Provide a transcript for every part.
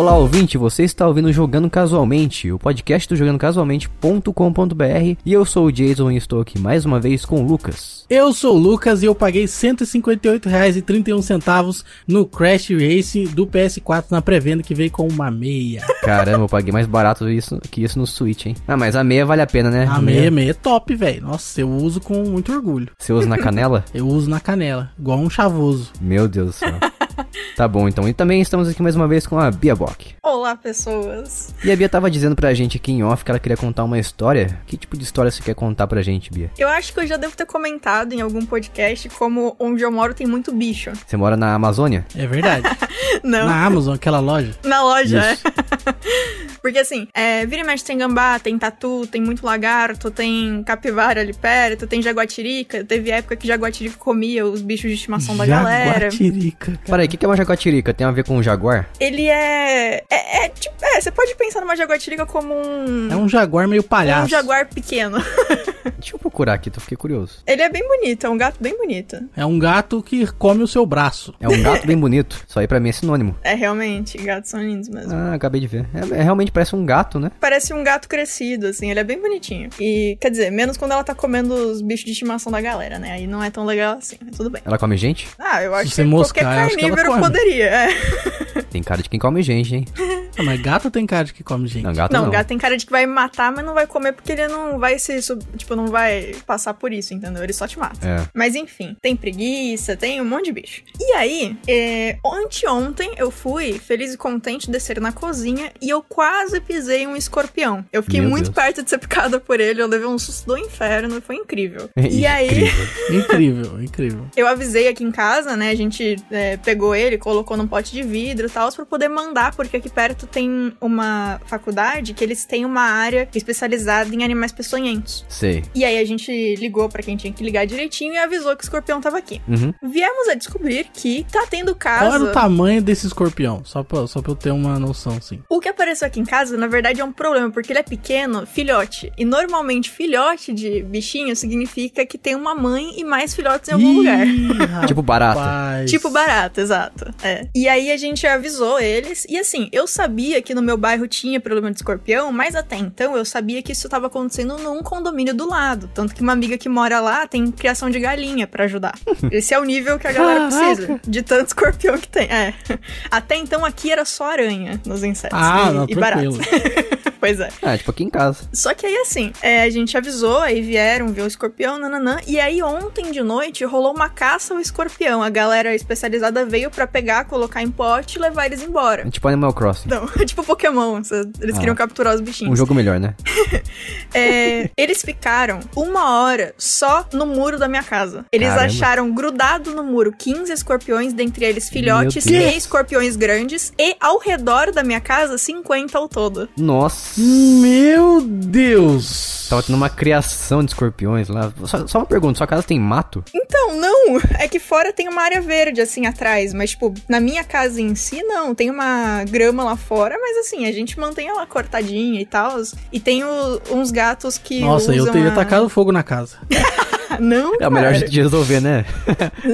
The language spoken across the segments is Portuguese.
Olá, ouvinte, você está ouvindo Jogando Casualmente, o podcast do jogandocasualmente.com.br e eu sou o Jason e estou aqui mais uma vez com o Lucas. Eu sou o Lucas e eu paguei R$ 158,31 no Crash Race do PS4 na pré-venda que veio com uma meia. Caramba, eu paguei mais barato isso, que isso no Switch, hein? Ah, mas a meia vale a pena, né? A meia, meia é top, velho. Nossa, eu uso com muito orgulho. Você usa na canela? Eu uso na canela, igual um chavoso. Meu Deus do céu. Tá bom, então. E também estamos aqui mais uma vez com a Bia Bock. Olá, pessoas. E a Bia tava dizendo pra gente aqui em off que ela queria contar uma história. Que tipo de história você quer contar pra gente, Bia? Eu acho que eu já devo ter comentado em algum podcast como onde eu moro tem muito bicho. Você mora na Amazônia? É verdade. Não. Na Amazon, aquela loja. Na loja, Isso. é. Porque assim, é, vira e mexe tem gambá, tem tatu, tem muito lagarto, tem capivara ali perto, tem jaguatirica. Teve época que jaguatirica comia os bichos de estimação da galera. Jaguatirica, cara. Peraí, o que, é uma jaguatirica? Tem a ver com um jaguar? Ele é. É, é tipo. É, você pode pensar numa jaguatirica como um. É um jaguar meio palhaço. um jaguar pequeno. Deixa eu procurar aqui, tô fiquei curioso. Ele é bem bonito, é um gato bem bonito. É um gato que come o seu braço. É um gato bem bonito. Isso aí pra mim é sinônimo. É realmente, gatos são lindos mesmo. Ah, acabei de ver. É, é, realmente parece um gato, né? Parece um gato crescido, assim, ele é bem bonitinho. E, quer dizer, menos quando ela tá comendo os bichos de estimação da galera, né? Aí não é tão legal assim, mas tudo bem. Ela come gente? Ah, eu acho Se você que moscar, qualquer carnívoro come. poderia, é. Tem cara de quem come gente, hein? Ah, mas gato tem cara de que come gente. Não, gato Não, não. gato tem cara de que vai matar, mas não vai comer porque ele não vai se, sub- tipo, não vai passar por isso, entendeu? Ele só te mata. É. Mas enfim, tem preguiça, tem um monte de bicho. E aí, é, anteontem eu fui feliz e contente descer na cozinha e eu quase pisei um escorpião. Eu fiquei Meu muito Deus. perto de ser picada por ele, eu levei um susto do inferno, foi incrível. É e aí, Incrível. Incrível, incrível. eu avisei aqui em casa, né? A gente é, pegou ele, colocou num pote de vidro e tal, pra poder mandar, porque aqui perto tem uma faculdade que eles têm uma área especializada em animais peçonhentos. Sei. E aí a gente ligou pra quem tinha que ligar direitinho e avisou que o escorpião tava aqui. Uhum. Viemos a descobrir que tá tendo Qual era caso. o tamanho desse escorpião? Só pra, só pra eu ter uma noção, assim. O que apareceu aqui em casa, na verdade, é um problema, porque ele é pequeno, filhote. E normalmente, filhote de bichinho significa que tem uma mãe e mais filhotes em algum lugar. Ih, Tipo barata. Tipo barato, exato. É. E aí a gente avisou eles. E assim, eu sabia que no meu bairro tinha problema de escorpião, mas até então eu sabia que isso tava acontecendo num condomínio do lado. Tanto que uma amiga que mora lá tem criação de galinha pra ajudar. Esse é o nível que a galera precisa. De tanto escorpião que tem. É. Até então aqui era só aranha nos insetos. Ah, e, não, e baratas. pois é. Ah, tipo aqui em casa. Só que aí, assim, é, a gente avisou, aí vieram, viu o escorpião, nananã. E aí, ontem de noite, rolou uma caça ao escorpião. A galera especializada veio pra pegar, colocar em pote e levar eles embora. É tipo Animal Crossing. Não, tipo Pokémon, eles Ah. queriam capturar os bichinhos. Um jogo melhor, né? É, eles ficaram uma hora só no muro da minha casa. Eles Caramba. acharam grudado no muro 15 escorpiões, dentre eles filhotes e escorpiões grandes. E ao redor da minha casa, 50 ao todo. Nossa. Meu Deus! Tava tendo uma criação de escorpiões lá. Só, só uma pergunta, sua casa tem mato? Então, não. É que fora tem uma área verde, assim, atrás. Mas, tipo, na minha casa em si, não. Tem uma grama lá fora, mas, assim, a gente mantém ela cortadinha e tal. E tem o- uns gatos que Nossa, eu teria a- tacado fogo na casa. Não, É o melhor jeito de resolver, né?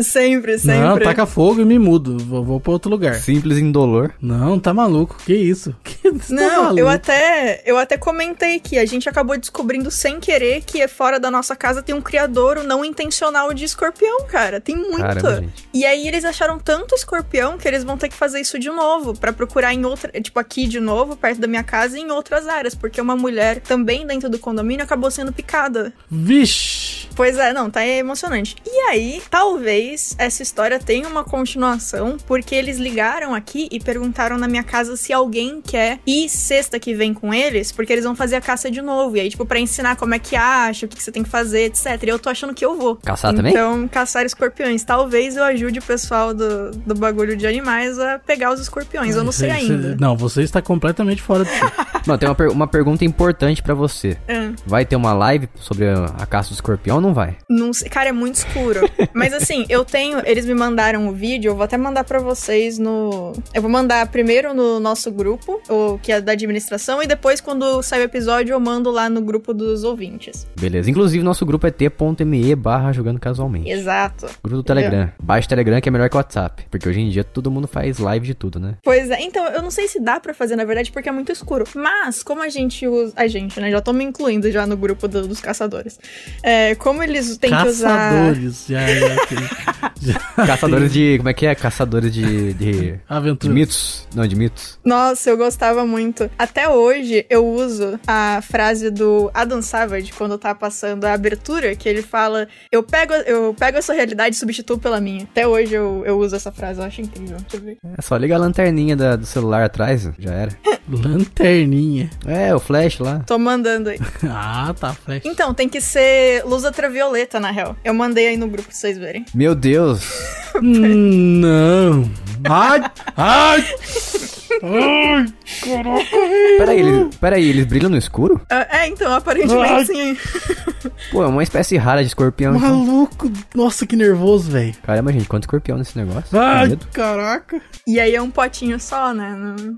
Sempre, sempre. Não, taca fogo e me mudo. Vou, vou pra outro lugar. Simples e indolor. Não, tá maluco. Que isso? Que, você tá Não, maluco? eu até, eu até comentei que a gente acabou descobrindo sem querer que fora da nossa casa tem um criadouro não intencional de escorpião, cara. Tem muito. Caramba, gente. E aí eles acharam tanto escorpião que eles vão ter que fazer isso de novo, pra procurar em outra, tipo aqui de novo, perto da minha casa e em outras áreas, porque uma mulher também dentro do condomínio acabou sendo picada. Vixe! Pois é, não, tá emocionante. E aí, talvez essa história tenha uma continuação, porque eles ligaram aqui e perguntaram na minha casa se alguém quer ir sexta que vem com eles, porque eles vão fazer a caça de novo. E aí, tipo, pra ensinar como é que acha, o que, que você tem que fazer, etc. E eu tô achando que eu vou. Caçar também? Então, caçar escorpiões. Talvez eu ajude o pessoal do, do bagulho de animais a pegar os escorpiões. Eu não sei Você- você- ainda. Não, você está completamente fora de si. Mano, tem uma, per- uma pergunta importante pra você. Ah. Vai ter uma live sobre a, a caça do escorpião ou não vai. Não sei, cara, é muito escuro. Mas assim, eu tenho. Eles me mandaram o vídeo, eu vou até mandar pra vocês no. Eu vou mandar primeiro no nosso grupo, o que é da administração, e depois, quando sair o episódio, eu mando lá no grupo dos ouvintes. Beleza. Inclusive, nosso grupo é t.me barra jogando casualmente. Exato. Grupo do Telegram. Baixa o Telegram que é melhor que o WhatsApp. Porque hoje em dia todo mundo faz live de tudo, né? Pois é, então, eu não sei se dá pra fazer, na verdade, porque é muito escuro. Mas, como a gente usa. A gente, né? Já tô me incluindo já no grupo do- dos caçadores. É, como eles têm que usar. Caçadores, já, já, já Caçadores de. Como é que é? Caçadores de. de... De aventura. mitos? Não, de mitos. Nossa, eu gostava muito. Até hoje eu uso a frase do Adam Savage quando tá passando a abertura, que ele fala: Eu pego, eu pego a sua realidade e substituo pela minha. Até hoje eu, eu uso essa frase, eu acho incrível. Deixa eu ver. É só liga a lanterninha da- do celular atrás, já era. Lanterninha. É, o flash lá. Tô mandando aí. Ah, tá, flash. Então, tem que ser luz ultravioleta, na real. Eu mandei aí no grupo pra vocês verem. Meu Deus. Hum, Não. Ai, ai. Ai, Peraí, eles, peraí, eles brilham no escuro? Ah, é, então, aparentemente Ai. sim. Pô, é uma espécie rara de escorpião. então. maluco. Nossa, que nervoso, velho. Caramba, gente, quanto escorpião nesse negócio? Ai, medo. caraca. E aí é um potinho só, né?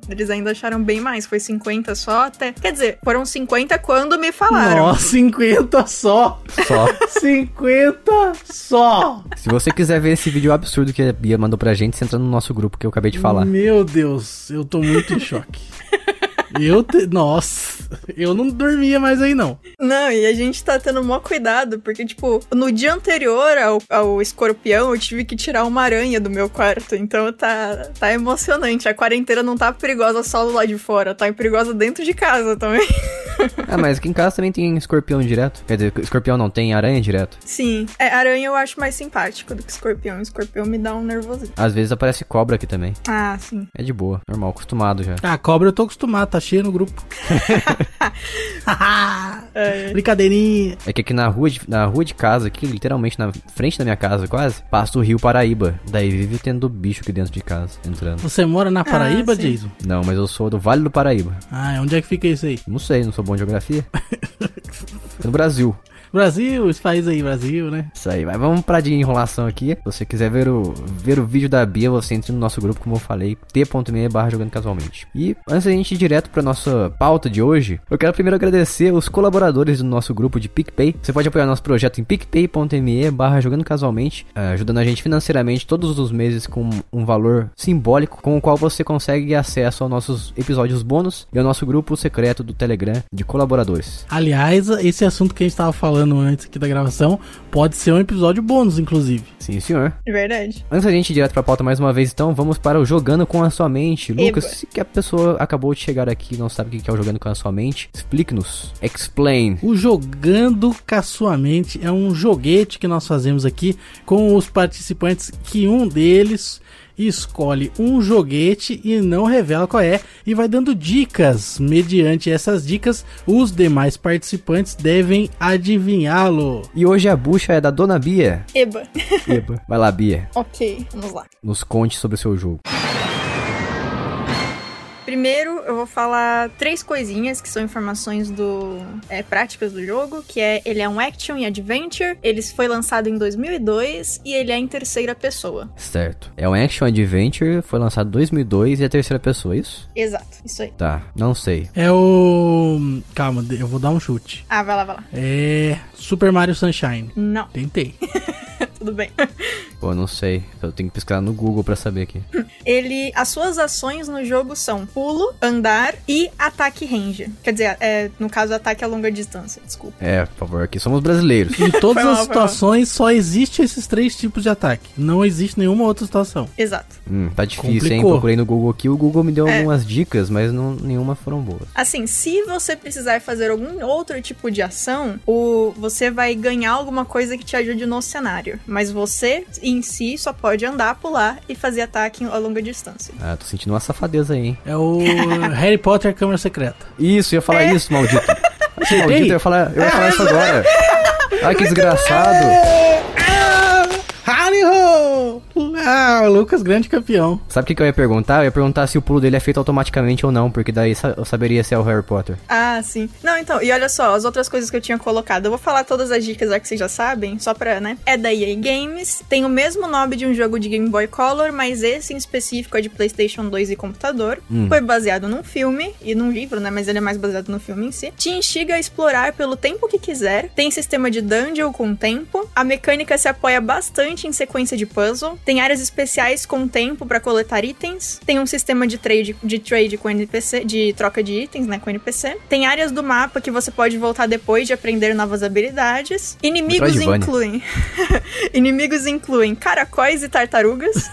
Eles ainda acharam bem mais. Foi 50 só até. Quer dizer, foram 50 quando me falaram. Nossa, 50 só. Só. 50 só. Se você quiser ver esse vídeo absurdo que a Bia mandou pra gente, você entra no nosso grupo que eu acabei de falar. Meu Deus, eu tô muito em choque. Eu te... Nossa, eu não dormia mais aí não. Não, e a gente tá tendo maior cuidado, porque, tipo, no dia anterior ao, ao escorpião, eu tive que tirar uma aranha do meu quarto. Então tá, tá emocionante. A quarentena não tá perigosa só do lado de fora, tá perigosa dentro de casa também. Ah, mas aqui em casa também tem escorpião direto. Quer dizer, escorpião não, tem aranha direto. Sim. É, aranha eu acho mais simpático do que escorpião. Escorpião me dá um nervosinho. Às vezes aparece cobra aqui também. Ah, sim. É de boa, normal, acostumado já. Ah, cobra eu tô acostumado, tá cheio no grupo. É. Brincadeirinha. É que aqui na rua, de, na rua de casa, aqui, literalmente na frente da minha casa, quase, passa o rio Paraíba. Daí vive tendo bicho aqui dentro de casa, entrando. Você mora na Paraíba, sim. Jason? Não, mas eu sou do Vale do Paraíba. Ah, onde é que fica isso aí? Não sei, não sou bom em geografia. É no Brasil. Brasil, esse país aí, Brasil, né? Isso aí, mas vamos parar de enrolação aqui. Se você quiser ver o, ver o vídeo da Bia, você entra no nosso grupo, como eu falei, t.me barra jogando casualmente. E antes da gente ir direto pra nossa pauta de hoje, eu quero primeiro agradecer os colaboradores do nosso grupo de PicPay. Você pode apoiar nosso projeto em picpay.me barra jogando casualmente, eh, ajudando a gente financeiramente todos os meses com um valor simbólico, com o qual você consegue acesso aos nossos episódios bônus e ao nosso grupo secreto do Telegram de colaboradores. Aliás, esse assunto que a gente tava falando antes aqui da gravação pode ser um episódio bônus, inclusive. Sim, senhor. É verdade. Antes da gente ir direto pra pauta mais uma vez, então, vamos para o Jogando com a Sua Mente. Lucas, Eba. se que a pessoa acabou de chegar aqui e não sabe o que é o Jogando com a Sua Mente, explique-nos. Explain. O Jogando com a Sua Mente é um joguete que nós fazemos aqui com os participantes que um deles escolhe um joguete e não revela qual é e vai dando dicas. Mediante essas dicas, os demais participantes devem adivinhá-lo. E hoje a bucha é da Dona Bia. Eba. Eba. Vai lá, Bia. ok, vamos lá. Nos conte sobre o seu jogo. Primeiro, eu vou falar três coisinhas que são informações do é, práticas do jogo, que é ele é um action e adventure, ele foi lançado em 2002 e ele é em terceira pessoa. Certo. É um Action Adventure, foi lançado em 2002 e é terceira pessoa, é isso? Exato, isso aí. Tá, não sei. É o. Calma, eu vou dar um chute. Ah, vai lá, vai lá. É. Super Mario Sunshine. Não, Tentei. tudo bem. Pô, não sei. Eu tenho que pesquisar no Google pra saber aqui. Ele, as suas ações no jogo são pulo, andar e ataque range. Quer dizer, é, no caso, ataque a longa distância, desculpa. É, por favor, aqui somos brasileiros. Em todas mal, as situações só existe esses três tipos de ataque. Não existe nenhuma outra situação. Exato. Hum, tá difícil, hein? Complicou. Procurei no Google aqui. O Google me deu É. algumas dicas, mas não, nenhuma foram boas. Assim, se você precisar fazer algum outro tipo de ação, o, você vai ganhar alguma coisa que te ajude no cenário. Mas você, em si, só pode andar, pular e fazer ataque a longa distância. Ah, tô sentindo uma safadeza aí, hein? É o Harry Potter Câmara Secreta. Isso, eu ia falar É. isso, maldito. Maldito, eu ia falar, eu ia falar isso agora. Ai, que desgraçado. Ah, o Lucas, grande campeão. Sabe o que, que eu ia perguntar? Eu ia perguntar se o pulo dele é feito automaticamente ou não, porque daí eu saberia se é o Harry Potter. Ah, sim. Não, então, e olha só, as outras coisas que eu tinha colocado. Eu vou falar todas as dicas já que vocês já sabem, só pra, né? É da EA Games, tem o mesmo nome de um jogo de Game Boy Color, mas esse em específico é de PlayStation 2 e computador. Foi baseado num filme e num livro, né? Mas ele é mais baseado no filme em si. Te instiga a explorar pelo tempo que quiser. Tem sistema de dungeon com tempo. A mecânica se apoia bastante em sequência de puzzle. Tem áreas especiais com tempo pra coletar itens. Tem um sistema de trade, de trade com NPC, de troca de itens, né, com NPC. Tem áreas do mapa que você pode voltar depois de aprender novas habilidades. Inimigos incluem Inimigos incluem caracóis e tartarugas.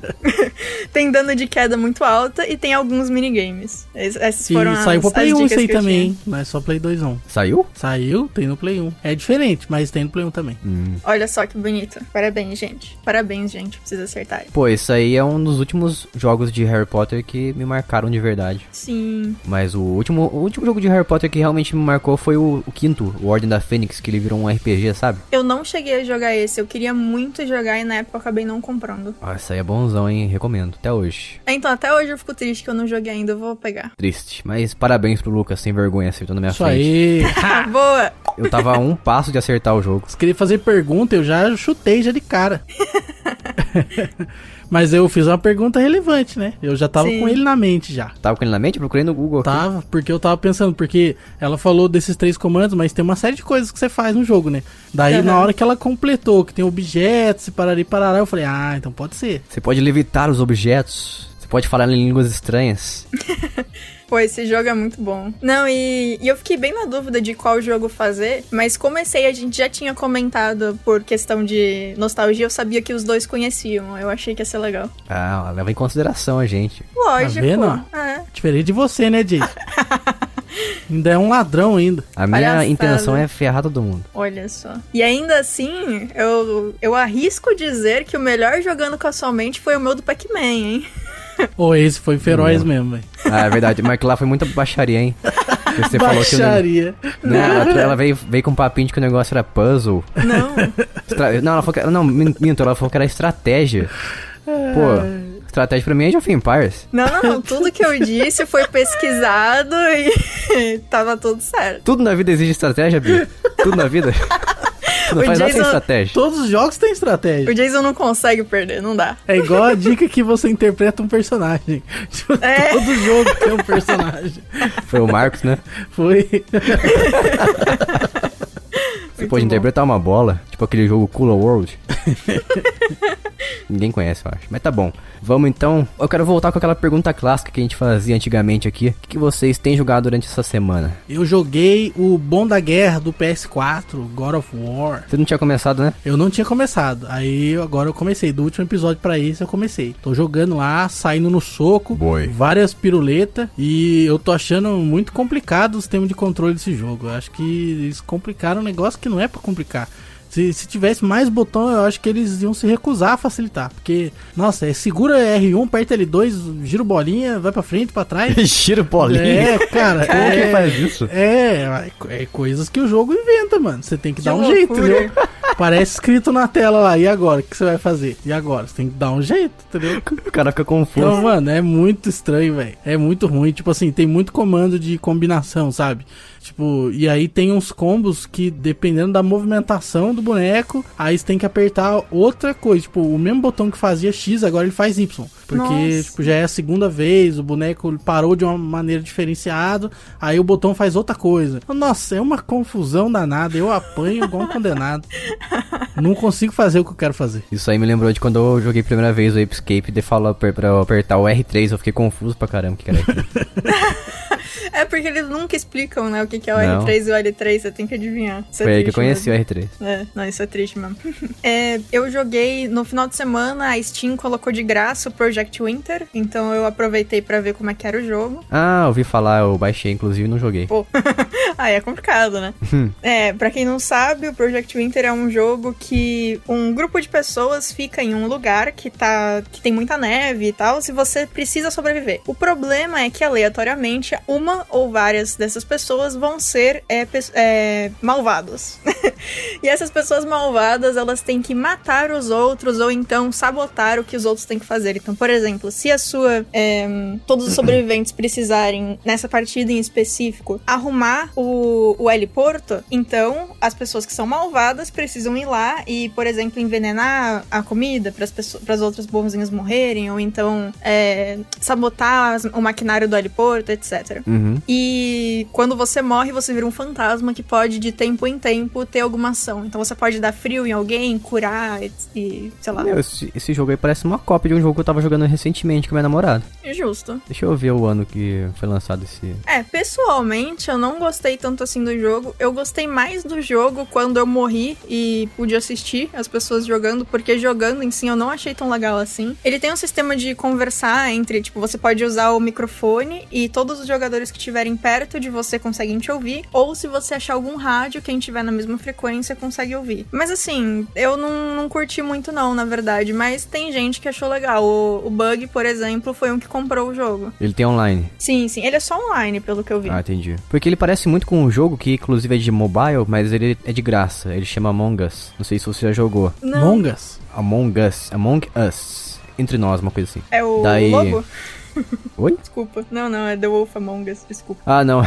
tem dano de queda muito alta e tem alguns minigames. Es- Essas E foram as, saiu pro as Play 1 dicas isso aí também? Não é só Play 2 não. Saiu? Saiu, tem no Play 1. É diferente, mas tem no Play 1 também. Hum. Olha só que bonito. Parabéns, gente. Parabéns, gente. Precisa acertar. Pô, isso aí é um dos últimos jogos de Harry Potter que me marcaram de verdade. Sim. Mas o último, o último jogo de Harry Potter que realmente me marcou foi o, o quinto, o Ordem da Fênix, que ele virou um RPG, sabe? Eu não cheguei a jogar esse. Eu queria muito jogar e na época eu acabei não comprando. Ah, isso aí é bonzão, hein? Recomendo. Até hoje. Então, até hoje eu fico triste que eu não joguei ainda. Eu vou pegar. Triste. Mas parabéns pro Lucas, sem vergonha, acertou na minha Isso frente. aí. Ah, boa! Eu tava a um passo de acertar o jogo. Se queria fazer pergunta, eu já chutei já de cara. Mas eu fiz uma pergunta relevante, né? Eu já tava Sim. com ele na mente já. Tava com ele na mente? Procurei no Google. aqui. Tava, porque eu tava pensando, porque ela falou desses três comandos, mas tem uma série de coisas que você faz no jogo, né? Daí, Aham. na hora que ela completou, que tem objetos e parará e parará, eu falei, ah, então pode ser. Você pode levitar os objetos. Você pode falar em línguas estranhas. Pô, esse jogo é muito bom. Não, e, e eu fiquei bem na dúvida de qual jogo fazer, mas aí a gente já tinha comentado por questão de nostalgia, eu sabia que os dois conheciam. Eu achei que ia ser legal. Ah, leva em consideração a gente. Lógico. vendo? É. Diferente de você, né, Jason? ainda é um ladrão ainda. A minha Palhaçada. intenção é ferrar todo mundo. Olha só. E ainda assim, eu, eu arrisco dizer que o melhor jogando casualmente foi o meu do Pac-Man, hein? Ou esse foi feroz mesmo, velho. Ah, é verdade. Mas que lá foi muita baixaria, hein? Você falou que Baixaria. Não, ela, ela veio, veio com um papinho de que o negócio era puzzle. Não. Estra- Não, ela falou que era. Não, min- minto, ela falou que era estratégia. Pô, estratégia pra mim é de of Empires. Não, não, não. Tudo que eu disse foi pesquisado e tava tudo certo. Tudo na vida exige estratégia, Bia. Tudo na vida. Não faz nada sem Jason- estratégia. Todos os jogos têm estratégia. O Jason não consegue perder, não dá. É igual a dica que você interpreta um personagem. É. Todo jogo tem um personagem. Foi o Marcos, né? Foi. Você pode bom. interpretar uma bola, tipo aquele jogo Cooler World. Ninguém conhece, eu acho. Mas tá bom. Vamos então. Eu quero voltar com aquela pergunta clássica que a gente fazia antigamente aqui. O que, vocês têm jogado durante essa semana? Eu joguei o Bom da Guerra do PS4, God of War. Você não tinha começado, né? Eu não tinha começado. Aí agora eu comecei. Do último episódio pra esse eu comecei. Tô jogando lá, saindo no soco. Boy. Várias piruletas. E eu tô achando muito complicado o sistema de controle desse jogo. Eu acho que eles complicaram um negócio que não é pra complicar. Se, se tivesse mais botão, eu acho que eles iam se recusar a facilitar. Porque, nossa, é segura R1, aperta L2, gira o bolinha, vai pra frente, pra trás. Giro bolinha. É, cara. Como é, que faz isso? É, é coisas que o jogo inventa, mano. Você tem que, Que dar um jeito, loucura. entendeu? Parece escrito na tela lá. E agora? O que você vai fazer? E agora? Você tem que dar um jeito, entendeu? O cara fica confuso. Então, mano, é muito estranho, velho. É muito ruim. Tipo assim, tem muito comando de combinação, sabe? Tipo, e aí tem uns combos que, dependendo da movimentação do boneco, aí você tem que apertar outra coisa. Tipo, o mesmo botão que fazia X, agora ele faz Y. Porque, Nossa. tipo, já é a segunda vez, o boneco parou de uma maneira diferenciada, aí o botão faz outra coisa. Nossa, é uma confusão danada. Eu apanho igual um condenado. Não consigo fazer o que eu quero fazer. Isso aí me lembrou de quando eu joguei a primeira vez o Ape Escape e falou pra pra eu apertar o R3, eu fiquei confuso pra caramba o que era R3. É porque eles nunca explicam, né, que, que é o Não. R3 e o L3, você tem que adivinhar. Isso é Foi aí que eu conheci mesmo. o R3. É, não, isso é triste mesmo. É, eu joguei no final de semana, a Steam colocou de graça o Project Winter, então eu aproveitei pra ver como é que era o jogo. Ah, ouvi falar, eu baixei inclusive e não joguei. Pô, aí é complicado, né? é, pra quem não sabe, o Project Winter é um jogo que um grupo de pessoas fica em um lugar que tá que tem muita neve e tal, se você precisa sobreviver. O problema é que aleatoriamente uma ou várias dessas pessoas vão ser é, é, malvados. e essas pessoas malvadas, elas têm que matar os outros ou então sabotar o que os outros têm que fazer. Então, por exemplo, se a sua. É, todos os sobreviventes precisarem, nessa partida em específico, arrumar o, o heliporto, então as pessoas que são malvadas precisam ir lá e, por exemplo, envenenar a comida para as outras bonzinhas morrerem, ou então é, sabotar o maquinário do heliporto, etc. Uhum. E quando você morre, você vira um fantasma que pode, de tempo em tempo, ter alguma ação. Então você pode dar frio em alguém, curar e, e sei lá. Meu, esse, esse, jogo aí parece uma cópia de um jogo que eu tava jogando recentemente com minha namorada. Justo. Deixa eu ver o ano que foi lançado esse. É, pessoalmente, eu não gostei tanto assim do jogo. Eu gostei mais do jogo quando eu morri e pude assistir as pessoas jogando, porque jogando em si eu não achei tão legal assim. Ele tem um sistema de conversar entre, tipo, você pode usar o microfone e todos os jogadores que estiverem perto de você conseguem te ouvir, ou se você achar algum rádio, quem estiver na mesma frequência consegue ouvir. Mas assim, eu não, não curti muito não, na verdade, mas tem gente que achou legal. O, o Bug, por exemplo, foi um que comprou o jogo. Ele tem online? Sim, sim. Ele é só online, pelo que eu vi. Ah, entendi. Porque ele parece muito com um jogo que, inclusive, é de mobile, mas ele é de graça. Ele chama Among Us. Não sei se você já jogou. Não. Among Us? Among Us. Among Us. Entre nós, uma coisa assim. É o Daí... logo? Oi? Desculpa. Não, não, é The Wolf Among Us, desculpa. Ah, não.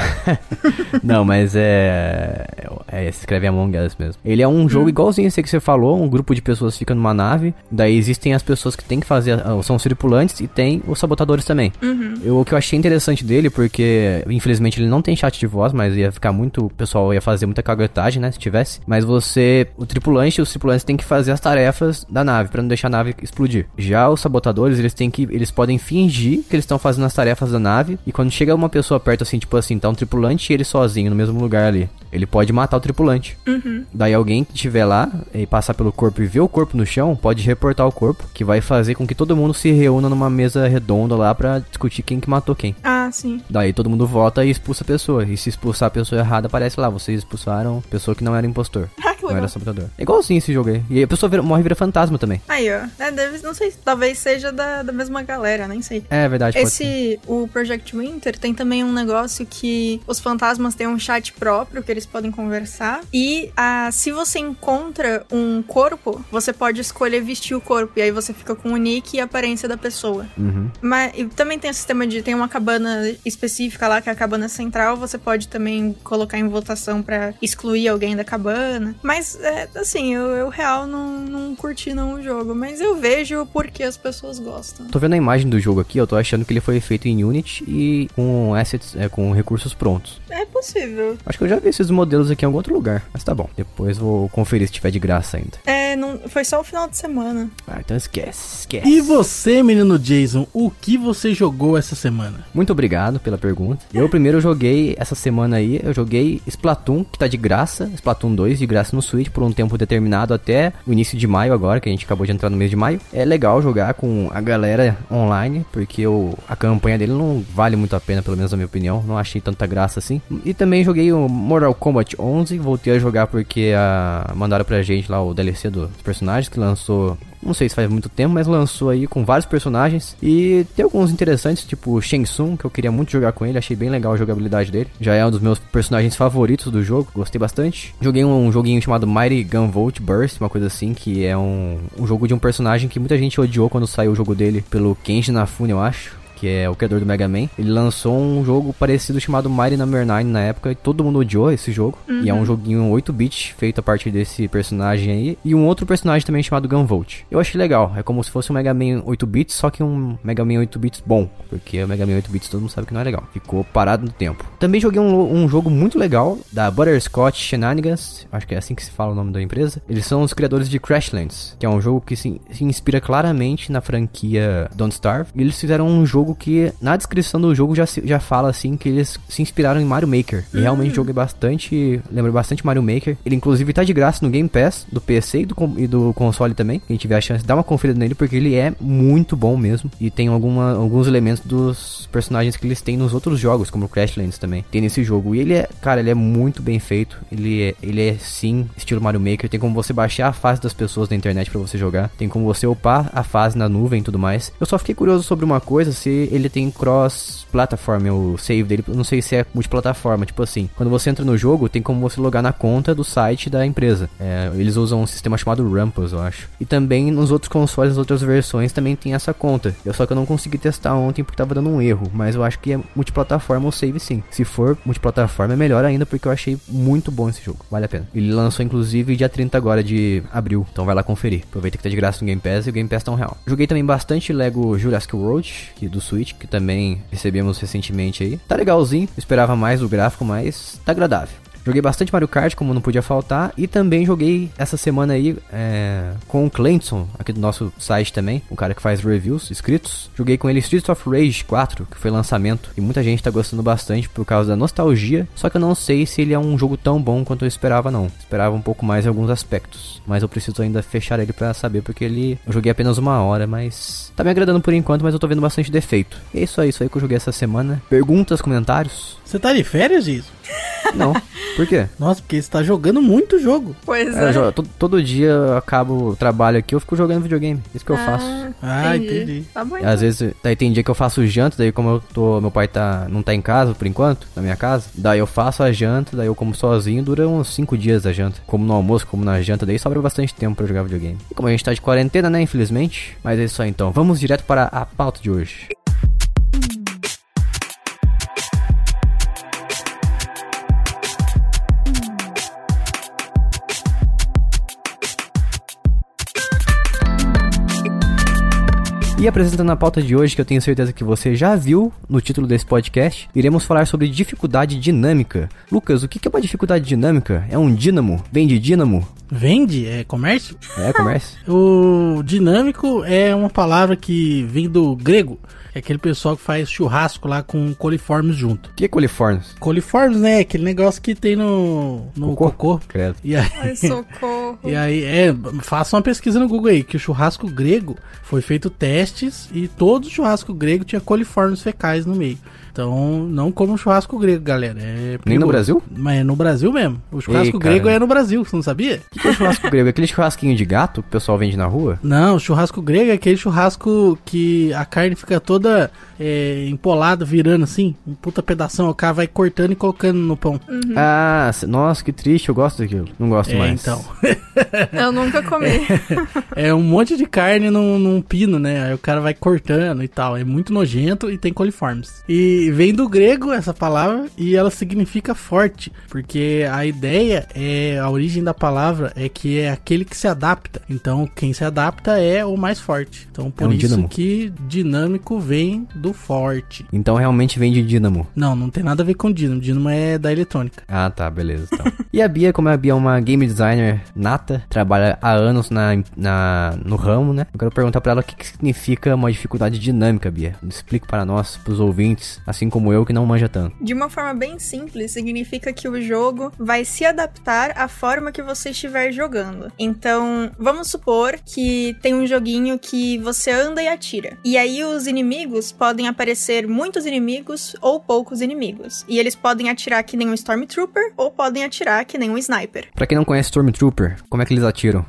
não, mas é... é. Se escreve Among Us mesmo. Ele é um jogo hum. igualzinho esse que você falou: um grupo de pessoas fica numa nave. Daí existem as pessoas que tem que fazer. São os tripulantes e tem os sabotadores também. Uhum. Eu, o que eu achei interessante dele, porque infelizmente ele não tem chat de voz, mas ia ficar muito. O pessoal ia fazer muita caguetagem, né? Se tivesse. Mas você, o tripulante os tripulantes têm que fazer as tarefas da nave para não deixar a nave explodir. Já os sabotadores, eles têm que. Eles podem fingir que eles estão fazendo as tarefas da nave. E quando chega uma pessoa perto, assim, tipo assim, tá um tripulante e ele sozinho no mesmo lugar ali. Ele pode matar o tripulante. Uhum. Daí alguém que estiver lá e passar pelo corpo e ver o corpo no chão, pode reportar o corpo, que vai fazer com que todo mundo se reúna numa mesa redonda lá para discutir quem que matou quem. Ah, sim. Daí todo mundo vota e expulsa a pessoa. E se expulsar a pessoa errada, aparece lá, vocês expulsaram pessoa que não era impostor. Legal. Não era sabotador. É igualzinho esse jogo aí. E a pessoa vira, morre e vira fantasma também. Aí, ó. É, deve, não sei, talvez seja da, da mesma galera, nem sei. É verdade. Esse, o Project Winter tem também um negócio que os fantasmas têm um chat próprio que eles podem conversar e ah, se você encontra um corpo, você pode escolher vestir o corpo. E aí você fica com o nick e a aparência da pessoa. Uhum. Mas também tem o sistema de. Tem uma cabana específica lá, que é a cabana central. Você pode também colocar em votação para excluir alguém da cabana. Mas, é, assim, eu, eu real não, não curti não o jogo. Mas eu vejo porque as pessoas gostam. Tô vendo a imagem do jogo aqui, eu tô achando que ele foi feito em Unity e com assets, é, com recursos prontos. É possível. Acho que eu já vi esses modelos aqui em algum outro lugar. Mas tá bom. Depois vou conferir se tiver de graça ainda. É, não, foi só o final de semana. Ah, então esquece, esquece. E você, menino Jason, o que você jogou essa semana? Muito obrigado pela pergunta. Eu primeiro joguei essa semana aí, eu joguei Splatoon, que tá de graça, Splatoon 2 de graça no Switch por um tempo determinado até o início de maio agora, que a gente acabou de entrar no mês de maio. É legal jogar com a galera online, porque o, a campanha dele não vale muito a pena, pelo menos na minha opinião. Não achei tanta graça assim. E também joguei o Mortal Kombat 11, voltei a jogar porque a, mandaram pra gente lá o DLC dos personagens que lançou não sei se faz muito tempo, mas lançou aí com vários personagens. E tem alguns interessantes, tipo Shang Tsung, que eu queria muito jogar com ele, achei bem legal a jogabilidade dele. Já é um dos meus personagens favoritos do jogo, gostei bastante. Joguei um, um joguinho chamado Mighty Gunvolt Burst, uma coisa assim, que é um, um jogo de um personagem que muita gente odiou quando saiu o jogo dele pelo Kenji Nafune, eu acho que é o criador do Mega Man, ele lançou um jogo parecido chamado Mighty Number 9 na época e todo mundo odiou esse jogo. Uhum. E é um uhum. joguinho 8-bit feito a partir desse personagem aí. E um outro personagem também chamado Gunvolt. Eu achei legal, é como se fosse um Mega Man 8-bits, só que um Mega Man 8-bits bom. Porque o Mega Man 8-bits todo mundo sabe que não é legal. Ficou parado no tempo. Também joguei um, um jogo muito legal da Butterscotch Shenanigans, acho que é assim que se fala o nome da empresa. Eles são os criadores de Crashlands, que é um jogo que se, se inspira claramente na franquia Don't Starve. E eles fizeram um jogo jogo que na descrição do jogo já, já fala assim que eles se inspiraram em Mario Maker. E realmente jogo é bastante. Lembra bastante Mario Maker. Ele inclusive tá de graça no Game Pass, do PC e do, e do console também. Quem tiver a chance, dá uma conferida nele, porque ele é muito bom mesmo. E tem alguma, alguns elementos dos personagens que eles têm nos outros jogos, como o Crashlands também. Tem nesse jogo. E ele é, cara, ele é muito bem feito. Ele é, ele é sim estilo Mario Maker. Tem como você baixar a fase das pessoas na internet para você jogar. Tem como você upar a fase na nuvem e tudo mais. Eu só fiquei curioso sobre uma coisa, se ele tem cross-platform, o save dele. Não sei se é multiplataforma, tipo assim. Quando você entra no jogo, tem como você logar na conta do site da empresa. É, eles usam um sistema chamado Rumpus, eu acho. E também nos outros consoles, nas outras versões, também tem essa conta. Eu só que eu não consegui testar ontem porque tava dando um erro. Mas eu acho que é multiplataforma o save sim. Se for multiplataforma, é melhor ainda porque eu achei muito bom esse jogo. Vale a pena. Ele lançou inclusive dia 30 agora de abril. Então vai lá conferir. Aproveita que tá de graça no Game Pass e o Game Pass tá um real. Joguei também bastante Lego Jurassic World, que do Switch, que também recebemos recentemente aí. Tá legalzinho, esperava mais o gráfico, mas tá agradável. Joguei bastante Mario Kart, como não podia faltar. E também joguei essa semana aí é, com o Clenson, aqui do nosso site também. O cara que faz reviews inscritos. Joguei com ele Streets of Rage 4, que foi lançamento. E muita gente tá gostando bastante por causa da nostalgia. Só que eu não sei se ele é um jogo tão bom quanto eu esperava, não. Esperava um pouco mais em alguns aspectos. Mas eu preciso ainda fechar ele para saber, porque ele. Eu joguei apenas uma hora, mas. Tá me agradando por enquanto, mas eu tô vendo bastante defeito. E é isso aí, isso aí que eu joguei essa semana. Perguntas, comentários? Você tá de férias, isso? Não. Por quê? Nossa, porque você tá jogando muito jogo. Pois É, é. todo, todo dia eu acabo o trabalho aqui, eu fico jogando videogame. Isso que eu Ah, faço. Ah, entendi. Tá bom, E então. às vezes, daí tem dia que eu faço janta, daí como eu tô, meu pai tá, não tá em casa por enquanto, na minha casa, daí eu faço a janta, daí eu como sozinho, dura uns 5 dias a janta. Como no almoço, como na janta, daí sobra bastante tempo pra jogar videogame. E como a gente tá de quarentena, né, infelizmente, mas é isso aí então. Vamos direto para a pauta de hoje. E apresentando a pauta de hoje, que eu tenho certeza que você já viu no título desse podcast, iremos falar sobre dificuldade dinâmica. Lucas, o que é uma dificuldade dinâmica? É um dínamo? Vem de dínamo? Vende? É comércio? É, comércio? O dinâmico é uma palavra que vem do grego. É aquele pessoal que faz churrasco lá com coliformes junto. O que é coliformes? Coliformes, né? Aquele negócio que tem no, no cocô. Credo. E aí, Ai, socorro. e aí, é, faça uma pesquisa no Google aí, que o churrasco grego foi feito testes e todo churrasco grego tinha coliformes fecais no meio. Então, não como churrasco grego, galera. É Nem no. Brasil? Mas é no Brasil mesmo. O churrasco Ei, grego é no Brasil, você não sabia? O que que é churrasco grego? Aquele churrasquinho de gato que o pessoal vende na rua? Não, o churrasco grego é aquele churrasco que a carne fica toda é, empolada, virando assim, um puta pedação, o cara vai cortando e colocando no pão. Ah, c- nossa, que triste, eu gosto daquilo. Não gosto É, mais. então. Eu nunca comi. É um monte de carne num, num pino, né? Aí o cara vai cortando e tal. É muito nojento e tem coliformes. E vem do grego essa palavra e ela significa forte. Porque a ideia é, a origem da palavra é que é aquele que se adapta. Então quem se adapta é o mais forte. Então por É um isso dínamo. que dinâmico vem do forte. Então realmente vem de dínamo. Não, não tem nada a ver com dínamo. Dínamo é da eletrônica. Ah, tá, beleza. Então. e a Bia, como a Bia é uma game designer nata, trabalha há anos na, na, no ramo, né? Eu quero perguntar pra ela o que, que significa uma dificuldade dinâmica, Bia. Explique para nós, pros ouvintes, assim como eu, que não manja tanto. De uma forma bem simples, significa que o jogo vai se adaptar à forma que você estiver jogando. Então, vamos supor que tem um joguinho que você anda e atira. E aí os inimigos podem aparecer muitos inimigos ou poucos inimigos. E eles podem atirar que nem um Stormtrooper ou podem atirar que nem um Sniper. Pra quem não conhece Stormtrooper, como é que eles atiram?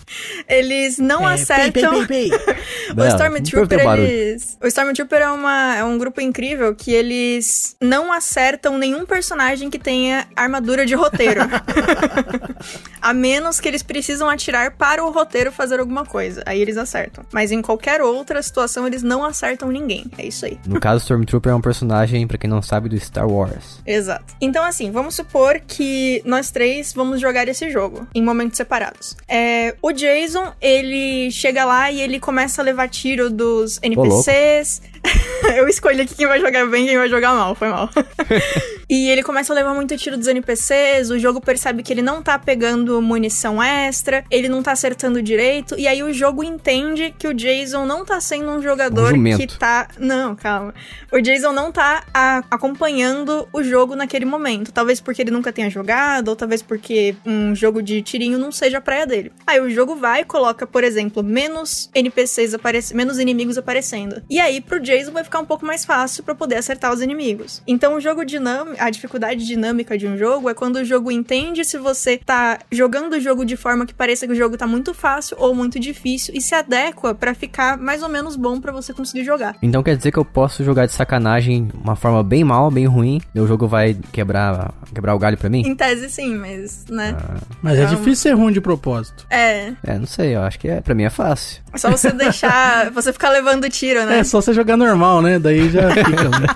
Eles não É, acertam. pei, pei, pei. O Stormtrooper, eles... O Stormtrooper é, uma, é um grupo incrível que eles não acertam nenhum personagem que tenha armadura de roteiro. a menos que eles precisam atirar para o roteiro fazer alguma coisa. Aí eles acertam. Mas em qualquer outra situação, eles não acertam ninguém. É isso aí. No caso, Stormtrooper é um personagem, pra quem não sabe, do Star Wars. Exato. Então, assim, vamos supor que nós três vamos jogar esse jogo em momentos separados. É, o Jason, ele chega lá e ele começa a levar tiro dos NPCs. Eu escolhi aqui quem vai jogar bem e quem vai jogar mal, foi mal. e ele começa a levar muito tiro dos NPCs, o jogo percebe que ele não tá pegando munição extra, ele não tá acertando direito, e aí o jogo entende que o Jason não tá sendo um jogador Um que tá. Não, calma. O Jason não tá a- acompanhando o jogo naquele momento. Talvez porque ele nunca tenha jogado, ou talvez porque um jogo de tirinho não seja a praia dele. Aí o jogo vai e coloca, por exemplo, menos NPCs aparecendo, menos inimigos aparecendo. E aí pro Jason vai ficar um pouco mais fácil para poder acertar os inimigos. Então o jogo dinâmico, a dificuldade dinâmica de um jogo é quando o jogo entende se você tá jogando o jogo de forma que pareça que o jogo tá muito fácil ou muito difícil e se adequa para ficar mais ou menos bom para você conseguir jogar. Então quer dizer que eu posso jogar de sacanagem uma forma bem mal, bem ruim, e o jogo vai quebrar, quebrar o galho pra mim? Em tese sim, mas, né? Mas é Calma. difícil ser ruim de propósito. É, É, não sei, eu acho que é, pra mim é fácil. é só você deixar, você ficar levando tiro, né? É só você jogar normal, né? Daí já fica. né?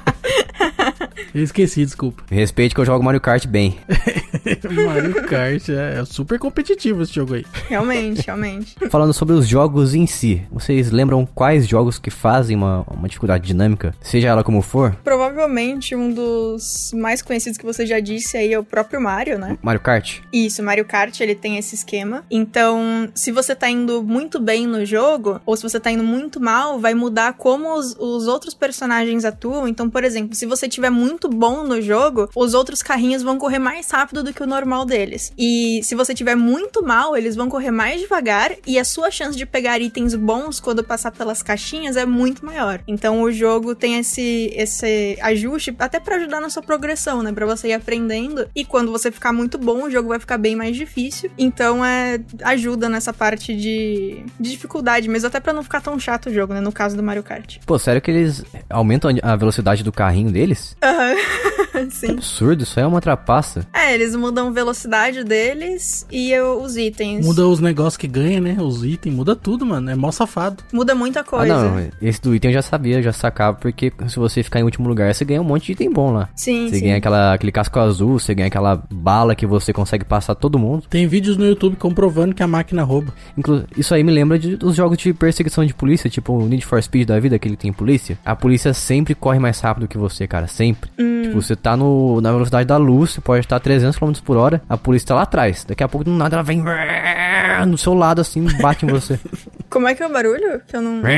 Eu esqueci, desculpa. Me respeite que eu jogo Mario Kart bem. Mario Kart é, é super competitivo esse jogo aí. Realmente, realmente. Falando sobre os jogos em si, vocês lembram quais jogos que fazem uma, uma dificuldade dinâmica? Seja ela como for? Provavelmente um dos mais conhecidos que você já disse aí é o próprio Mario, né? Mario Kart? Isso, Mario Kart, ele tem esse esquema. Então, se você tá indo muito bem no jogo, ou se você tá indo muito mal, vai mudar como os, os outros personagens atuam. Então, por exemplo, se você tiver muito bom no jogo, os outros carrinhos vão correr mais rápido do que o normal deles. E se você tiver muito mal, eles vão correr mais devagar e a sua chance de pegar itens bons quando passar pelas caixinhas é muito maior. Então, o jogo tem esse esse ajuste até pra ajudar na sua progressão, né, Pra você ir aprendendo. E quando você ficar muito bom, o jogo vai ficar bem mais difícil. Então, é ajuda nessa parte de, de dificuldade, mesmo até pra não ficar tão chato o jogo, né, no caso do Mario Kart. Pô, sério que eles aumentam a velocidade do carrinho deles? Aham. Que Sim. absurdo, isso aí é uma trapaça. É, eles mudam a velocidade deles e eu- os itens. Muda os negócios que ganha, né? Os itens, muda tudo, mano. É mó safado. Muda muita Ah, coisa. não, esse do item eu já sabia, já sacava, porque se você ficar em último lugar, você ganha um monte de item bom lá. Sim, Você sim. ganha aquela, aquele casco azul, você ganha aquela bala que você consegue passar todo mundo. Tem vídeos no YouTube comprovando que a máquina rouba. Inclu isso aí me lembra de, dos jogos de perseguição de polícia, tipo o Need for Speed da vida, que ele tem polícia. A polícia sempre corre mais rápido que você, cara, sempre. Hum. Tipo, você tá no, na velocidade da luz, você pode estar 300 km por hora, a polícia tá lá atrás. Daqui a pouco, do nada, ela vem no seu lado, assim, bate em você. Como é que é o barulho? Que eu não.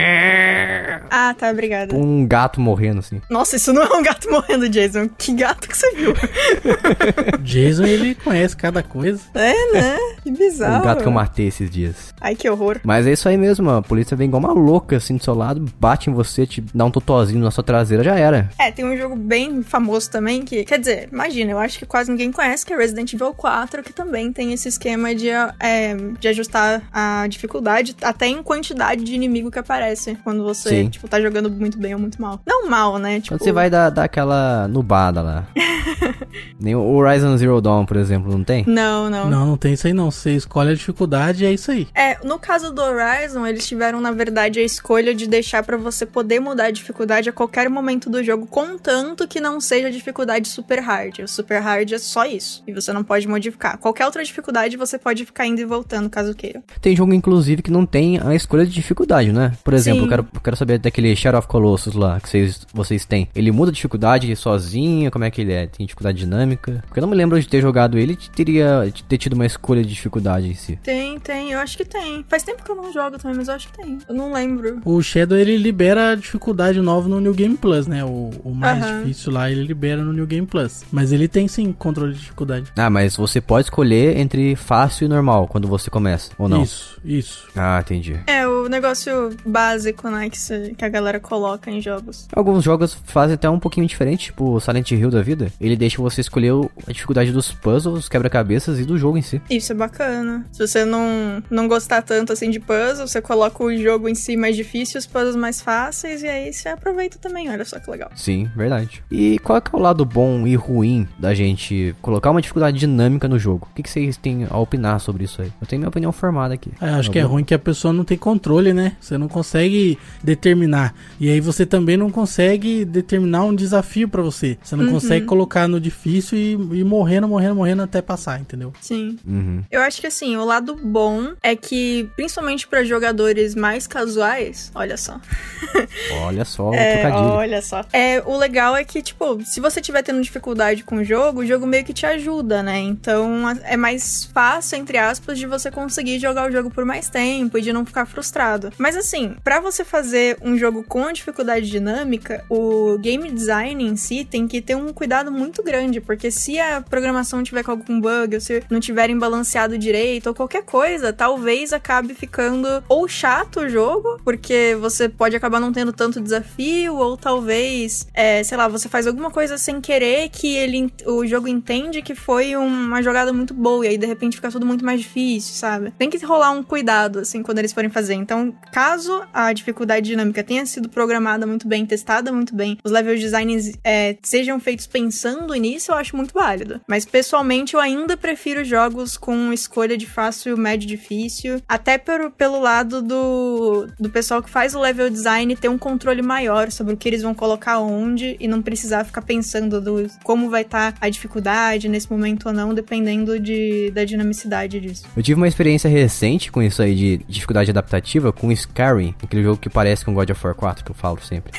Ah, tá, obrigada. um gato morrendo, assim. Nossa, isso não é um gato morrendo, Jason. Que gato que você viu? Jason, ele conhece cada coisa. é, né? Que bizarro. Um gato que eu matei esses dias. Ai, que horror. Mas é isso aí mesmo, a polícia vem igual uma louca, assim, do seu lado, bate em você, te dá um totozinho na sua traseira, já era. É, tem um jogo bem famoso também que, quer dizer, imagina, eu acho que quase ninguém conhece, que é Resident Evil 4, que também tem esse esquema de, é, de ajustar a dificuldade até em quantidade de inimigo que aparece quando você, Sim. tipo, tá jogando muito bem ou muito mal. Não mal, né? Tipo, Quando você vai dar, dar aquela nubada lá. Nem o Horizon Zero Dawn, por exemplo, não tem? Não, não. Não, não tem isso aí não. Você escolhe a dificuldade e é isso aí. É, no caso do Horizon, eles tiveram, na verdade, a escolha de deixar pra você poder mudar a dificuldade a qualquer momento do jogo, contanto que não seja dificuldade super hard. O super hard é só isso. E você não pode modificar. Qualquer outra dificuldade você pode ficar indo e voltando, caso queira. Tem jogo, inclusive, que não tem a escolha de dificuldade, né? Por exemplo, Sim. eu quero, eu quero saber daquele Shadow of Colossus lá, que vocês, vocês têm. Ele muda a dificuldade sozinho? Como é que ele é? Tem dificuldade dinâmica? Porque eu não me lembro de ter jogado ele e teria de ter tido uma escolha de dificuldade em si. Tem, tem, eu acho que tem. Faz tempo que eu não jogo também, mas eu acho que tem. Eu não lembro. O Shadow, ele libera a dificuldade nova no New Game Plus, né? O, o mais Aham. difícil lá, ele libera no New Game Plus. Mas ele tem sim controle de dificuldade. Ah, mas você pode escolher entre fácil e normal quando você começa, ou não? Isso, isso. Ah, entendi. É, o negócio básico, né, que, se- que a galera coloca em jogos. Alguns jogos fazem até um pouquinho diferente, tipo o Silent Hill da vida. Ele deixa você escolher a dificuldade dos puzzles, quebra-cabeças e do jogo em si. Isso é bacana. Se você não, não gostar tanto assim de puzzle, você coloca o jogo em si mais difícil, os puzzles mais fáceis, e aí você aproveita também. Olha só que legal. Sim, verdade. E qual é, que é o lado bom e ruim da gente colocar uma dificuldade dinâmica no jogo? O que, que vocês têm a opinar sobre isso aí? Eu tenho minha opinião formada aqui. É, acho Tá que é ruim que a pessoa não tem controle, né? Você não consegue determinar. E aí você também não consegue determinar um desafio pra você. Você não consegue colocar no difícil e, e morrendo, morrendo, morrendo até passar, entendeu? Sim. Uhum. Eu acho que assim, o lado bom é que, principalmente pra jogadores mais casuais, olha só. Olha só É, trocadilho. olha só. É, o legal é que, tipo, se você tiver tendo dificuldade com o jogo, o jogo meio que te ajuda, né? Então é mais fácil, entre aspas, de você conseguir jogar o jogo por mais tempo e de não ficar frustrado frustrado. Mas assim, para você fazer um jogo com dificuldade dinâmica, o game design em si tem que ter um cuidado muito grande, porque se a programação tiver com algum bug, ou se não tiverem balanceado direito, ou qualquer coisa, talvez acabe ficando ou chato o jogo, porque você pode acabar não tendo tanto desafio, ou talvez, é, sei lá, você faz alguma coisa sem querer que ele, o jogo entende que foi uma jogada muito boa, e aí de repente fica tudo muito mais difícil, sabe? Tem que rolar um cuidado, assim, quando eles forem fazer. Então, caso a dificuldade dinâmica tenha sido programada muito bem, testada muito bem, os level designs é, sejam feitos pensando nisso, eu acho muito válido. Mas pessoalmente eu ainda prefiro jogos com escolha de fácil, médio, difícil, até pelo, pelo lado do, do pessoal que faz o level design ter um controle maior sobre o que eles vão colocar onde e não precisar ficar pensando do como vai estar tá a dificuldade nesse momento ou não, dependendo de, da dinamicidade disso. Eu tive uma experiência recente com isso aí de dificuldade adaptativa com Skyrim, aquele jogo que parece com God of War 4, que eu falo sempre.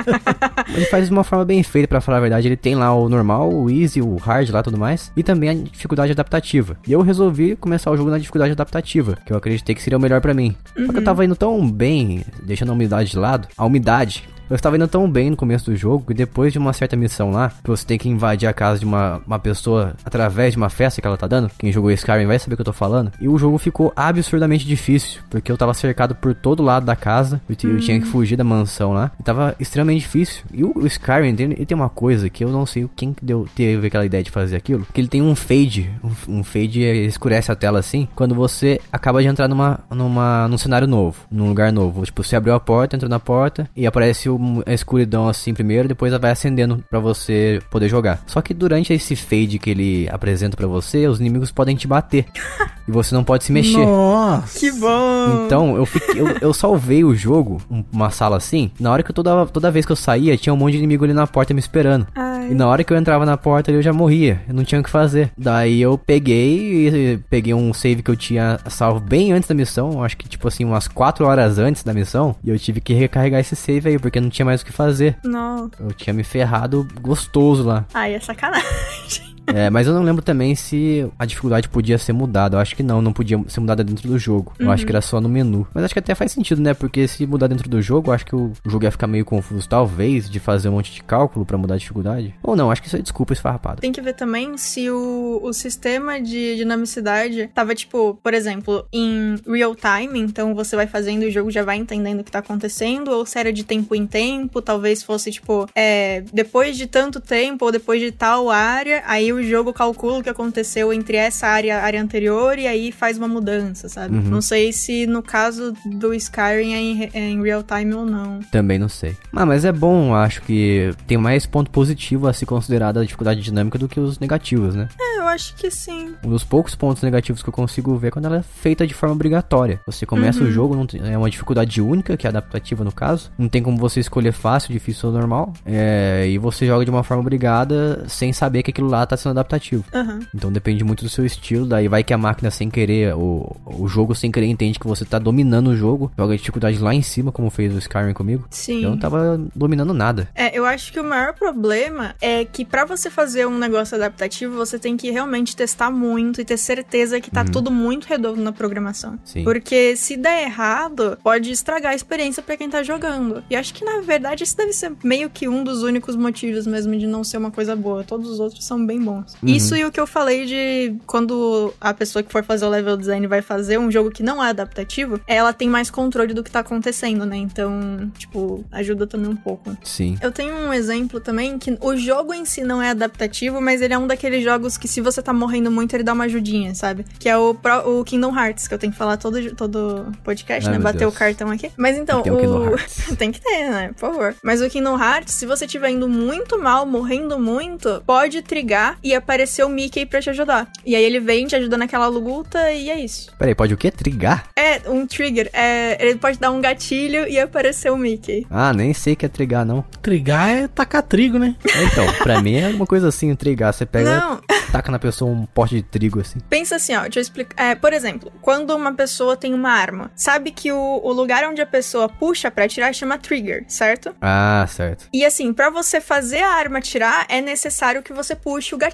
ele faz de uma forma bem feita, para falar a verdade. Ele tem lá o normal, o easy, o hard lá tudo mais, e também a dificuldade adaptativa. E eu resolvi começar o jogo na dificuldade adaptativa, que eu acreditei que seria o melhor para mim. Uhum. Só que eu tava indo tão bem, deixando a umidade de lado, a umidade eu estava indo tão bem no começo do jogo que depois de uma certa missão lá, que você tem que invadir a casa de uma, uma pessoa através de uma festa que ela tá dando, quem jogou Skyrim vai saber o que eu tô falando, e o jogo ficou absurdamente difícil, porque eu tava cercado por todo lado da casa, eu, eu tinha que fugir da mansão lá, e tava extremamente difícil. E o, o Skyrim, tem, ele tem uma coisa que eu não sei quem deu, teve aquela ideia de fazer aquilo, que ele tem um fade, um, um fade escurece a tela assim, quando você acaba de entrar numa, numa, num cenário novo, num lugar novo. Tipo, você abriu a porta, entrou na porta, e aparece o a escuridão assim primeiro, depois ela vai acendendo para você poder jogar. Só que durante esse fade que ele apresenta para você, os inimigos podem te bater. e você não pode se mexer. Nossa! Que bom! Então, eu, fiquei, eu, eu salvei o jogo, uma sala assim. Na hora que eu toda, toda vez que eu saía, tinha um monte de inimigo ali na porta me esperando. Ai. E na hora que eu entrava na porta, eu já morria. Eu não tinha o que fazer. Daí eu peguei e peguei um save que eu tinha salvo bem antes da missão. Acho que tipo assim, umas 4 horas antes da missão. E eu tive que recarregar esse save aí, porque não tinha mais o que fazer. Não. Eu tinha me ferrado gostoso lá. Ai, é sacanagem. É, mas eu não lembro também se a dificuldade podia ser mudada. Eu acho que não, não podia ser mudada dentro do jogo. Eu acho que era só no menu. Mas acho que até faz sentido, né? Porque se mudar dentro do jogo, eu acho que o jogo ia ficar meio confuso, talvez, de fazer um monte de cálculo para mudar a dificuldade. Ou não, acho que isso é desculpa esfarrapada. Tem que ver também se o, o sistema de dinamicidade tava, tipo, por exemplo, em real time, então você vai fazendo e o jogo já vai entendendo o que tá acontecendo, ou se era de tempo em tempo, talvez fosse, tipo, é, depois de tanto tempo, ou depois de tal área, aí o jogo calcula o que aconteceu entre essa área e a área anterior e aí faz uma mudança, sabe? Uhum. Não sei se no caso do Skyrim é em, é em real time ou não. Também não sei. Ah, mas é bom, acho que tem mais ponto positivo a se considerar da dificuldade dinâmica do que os negativos, né? É, eu acho que sim. Um dos poucos pontos negativos que eu consigo ver é quando ela é feita de forma obrigatória. Você começa Uhum. o jogo, não é uma dificuldade única, que é adaptativa no caso. Não tem como você escolher fácil, difícil ou normal. É, e você joga de uma forma obrigada sem saber que aquilo lá tá sendo adaptativo. Aham. Então depende muito do seu estilo, daí vai que a máquina sem querer, o, o jogo sem querer entende que você tá dominando o jogo, joga a dificuldade lá em cima, como fez o Skyrim comigo. Sim. Eu não tava dominando nada. É, eu acho que o maior problema é que pra você fazer um negócio adaptativo, você tem que realmente testar muito e ter certeza que tá tudo muito redondo na programação. Sim. Porque se der errado, pode estragar a experiência pra quem tá jogando. E acho que na verdade isso deve ser meio que um dos únicos motivos mesmo de não ser uma coisa boa. Todos os outros são bem bons. Uhum. Isso e o que eu falei de quando a pessoa que for fazer o level design vai fazer um jogo que não é adaptativo, ela tem mais controle do que tá acontecendo, né? Então, tipo, ajuda também um pouco. Sim. Eu tenho um exemplo também que o jogo em si não é adaptativo, mas ele é um daqueles jogos que se você tá morrendo muito, ele dá uma ajudinha, sabe? Que é o, pro- o Kingdom Hearts, que eu tenho que falar todo, todo podcast, Ai, né? Bater o Deus. cartão aqui. Mas então, Tem um o... Tem que ter, né? Por favor. Mas o Kingdom Hearts, se você estiver indo muito mal, morrendo muito, pode trigar e aparecer o Mickey pra te ajudar. E aí ele vem, te ajuda naquela luta e é isso. Peraí, pode o quê? Trigar? É, um trigger. É, ele pode dar um gatilho e aparecer o Mickey. Ah, nem sei que é trigar, não. Trigar é tacar trigo, né? Então, pra mim é uma coisa assim, trigar. Você pega, Não, taca na pessoa um pote de trigo assim. Pensa assim, ó, deixa eu explicar. É, por exemplo, quando uma pessoa tem uma arma, sabe que o, o lugar onde a pessoa puxa pra atirar chama trigger, certo? Ah, certo. E assim, pra você fazer a arma atirar, é necessário que você puxe o gatilho.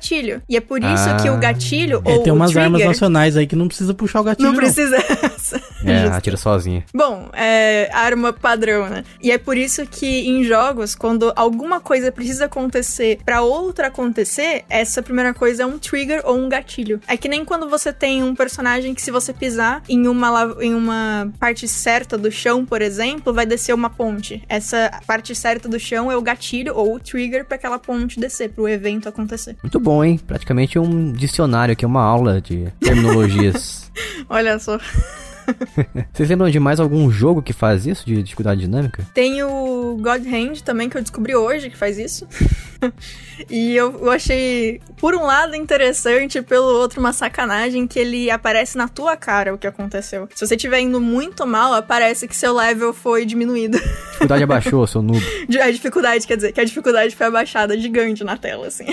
E é por isso Ah. que o gatilho É, ou tem o umas trigger armas nacionais aí que não precisa puxar o gatilho. não precisa. É, atira sozinha. Bom, é arma padrão, né? E é por isso que em jogos, quando alguma coisa precisa acontecer pra outra acontecer, essa primeira coisa é um trigger ou um gatilho. É que nem quando você tem um personagem que se você pisar em uma, em uma parte certa do chão, por exemplo, vai descer uma ponte. Essa parte certa do chão é o gatilho ou o trigger pra aquela ponte descer, pro evento acontecer. Muito bom, hein? Praticamente um dicionário aqui, uma aula de terminologias. Olha só. Vocês lembram de mais algum jogo que faz isso, de dificuldade dinâmica? Tem o God Hand também, que eu descobri hoje que faz isso. e eu, eu achei, por um lado, interessante, pelo outro, uma sacanagem que ele aparece na tua cara o que aconteceu. Se você estiver indo muito mal, aparece que seu level foi diminuído. Dificuldade abaixou, seu noob. A dificuldade, quer dizer, que a dificuldade foi abaixada gigante na tela, assim.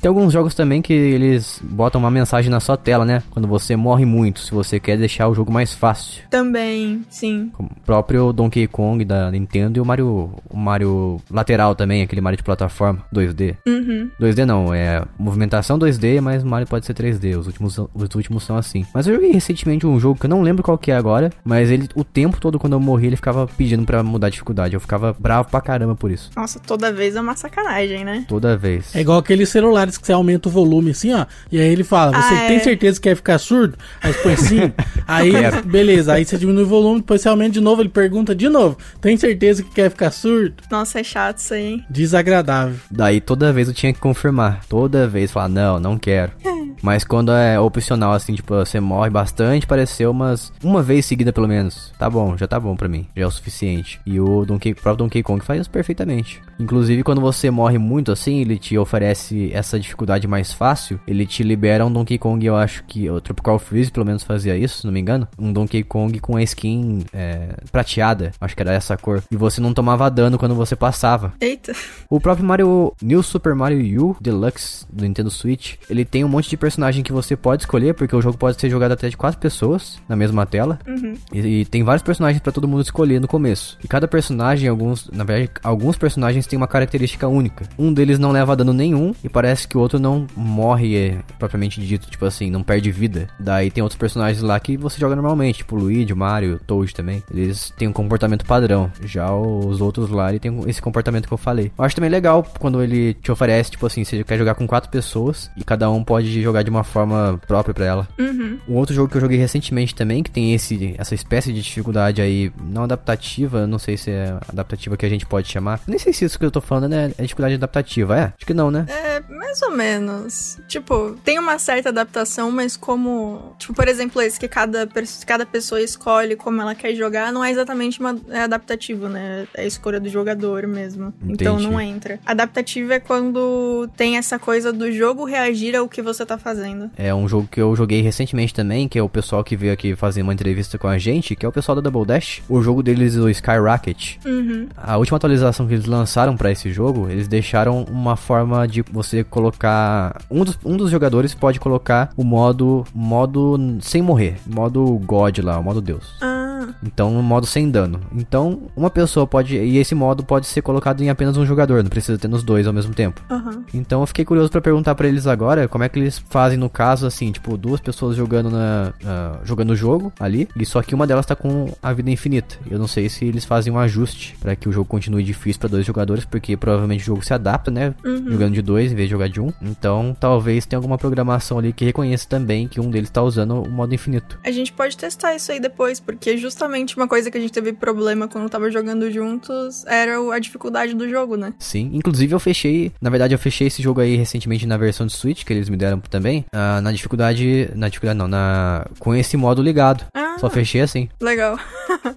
Tem alguns jogos também que eles botam uma mensagem na sua tela, né? Quando você morre muito, se você quer deixar o jogo mais fácil. Também, sim. Como o próprio Donkey Kong da Nintendo e o Mario, o Mario lateral também, aquele Mario de plataforma 2D. Uhum. 2D não, é movimentação 2D, mas o Mario pode ser 3D. Os últimos, os últimos são assim. Mas eu joguei recentemente um jogo que eu não lembro qual que é agora, mas ele o tempo todo quando eu morri ele ficava pedindo pra mudar a dificuldade. Eu ficava bravo pra caramba por isso. Nossa, toda vez é uma sacanagem, né? Toda vez. É igual aqueles celulares que você aumenta o volume assim, ó. E aí ele fala, você Ah, tem é. certeza que quer ficar surdo? Aí você põe sim. aí, Quero. Beleza. Aí você diminui o volume, depois você aumenta de novo, ele pergunta de novo. Tem certeza que quer ficar surdo? Nossa, é chato isso aí. hein? Desagradável. Daí toda vez eu tinha que confirmar. Toda vez falar, não, não quero. Mas quando é opcional, assim, tipo, você morre bastante, pareceu umas. Uma vez seguida, pelo menos. Tá bom, já tá bom pra mim. Já é o suficiente. E o Donkey, o próprio Donkey Kong faz isso perfeitamente. Inclusive, quando você morre muito assim, ele te oferece essa dificuldade mais fácil. Ele te libera um Donkey Kong, eu acho que o Tropical Freeze pelo menos fazia isso, se não me engano. Um Donkey Kong com a skin é, prateada. Acho que era essa cor. E você não tomava dano quando você passava. Eita. O próprio Mario New Super Mario U Deluxe do Nintendo Switch, ele tem um monte de personagem que você pode escolher, porque o jogo pode ser jogado até de quatro pessoas na mesma tela. Uhum. E, e tem vários personagens pra todo mundo escolher no começo. E cada personagem, alguns, na verdade, alguns personagens têm uma característica única. Um deles não leva dano nenhum e parece que o outro não morre é, propriamente dito, tipo assim, não perde vida. Daí tem outros personagens lá que você joga normalmente, tipo o Luigi, o Mario, o Toad também. Eles têm um comportamento padrão. Já os outros lá, ele tem esse comportamento que eu falei. Eu acho também legal quando ele te oferece, tipo assim, você quer jogar com quatro pessoas e cada um pode jogar de uma forma própria pra ela. Uhum. Um outro jogo que eu joguei recentemente também, que tem esse, essa espécie de dificuldade aí, não adaptativa, não sei se é adaptativa que a gente pode chamar. Nem sei se isso que eu tô falando né, é dificuldade adaptativa, é? Acho que não, né? É, mais ou menos. Tipo, tem uma certa adaptação, mas como. Tipo, por exemplo, esse que cada, cada pessoa escolhe como ela quer jogar, não é exatamente uma, é adaptativo, né? É a escolha do jogador mesmo. Então Entendi. não entra. Adaptativo é quando tem essa coisa do jogo reagir ao que você tá fazendo. É um jogo que eu joguei recentemente também, que é o pessoal que veio aqui fazer uma entrevista com a gente, que é o pessoal da Double Dash. O jogo deles, o Skyrocket. Uhum. A última atualização que eles lançaram pra esse jogo, eles deixaram uma forma de você colocar. Um dos, um dos jogadores pode colocar o modo. modo sem morrer. Modo God lá, o modo Deus. Ah, Então, um modo sem dano. Então, uma pessoa pode. E esse modo pode ser colocado em apenas um jogador, não precisa ter nos dois ao mesmo tempo. aham. Então, eu fiquei curioso pra perguntar pra eles agora como é que eles fazem no caso, assim, tipo, duas pessoas jogando na. ah, jogando o jogo ali, e só que uma delas tá com a vida infinita. Eu não sei se eles fazem um ajuste pra que o jogo continue difícil pra dois jogadores, porque provavelmente o jogo se adapta, né? Jogando de dois em vez de jogar de um. Então, talvez tenha alguma programação ali que reconheça também que um deles tá usando o modo infinito. A gente pode testar isso aí depois, porque justamente uma coisa que a gente teve problema quando tava jogando juntos era a dificuldade do jogo, né? Sim, inclusive eu fechei, na verdade eu fechei esse jogo aí recentemente na versão de Switch que eles me deram também, ah, na dificuldade, na dificuldade não, na com esse modo ligado. Ah, Só fechei assim. legal.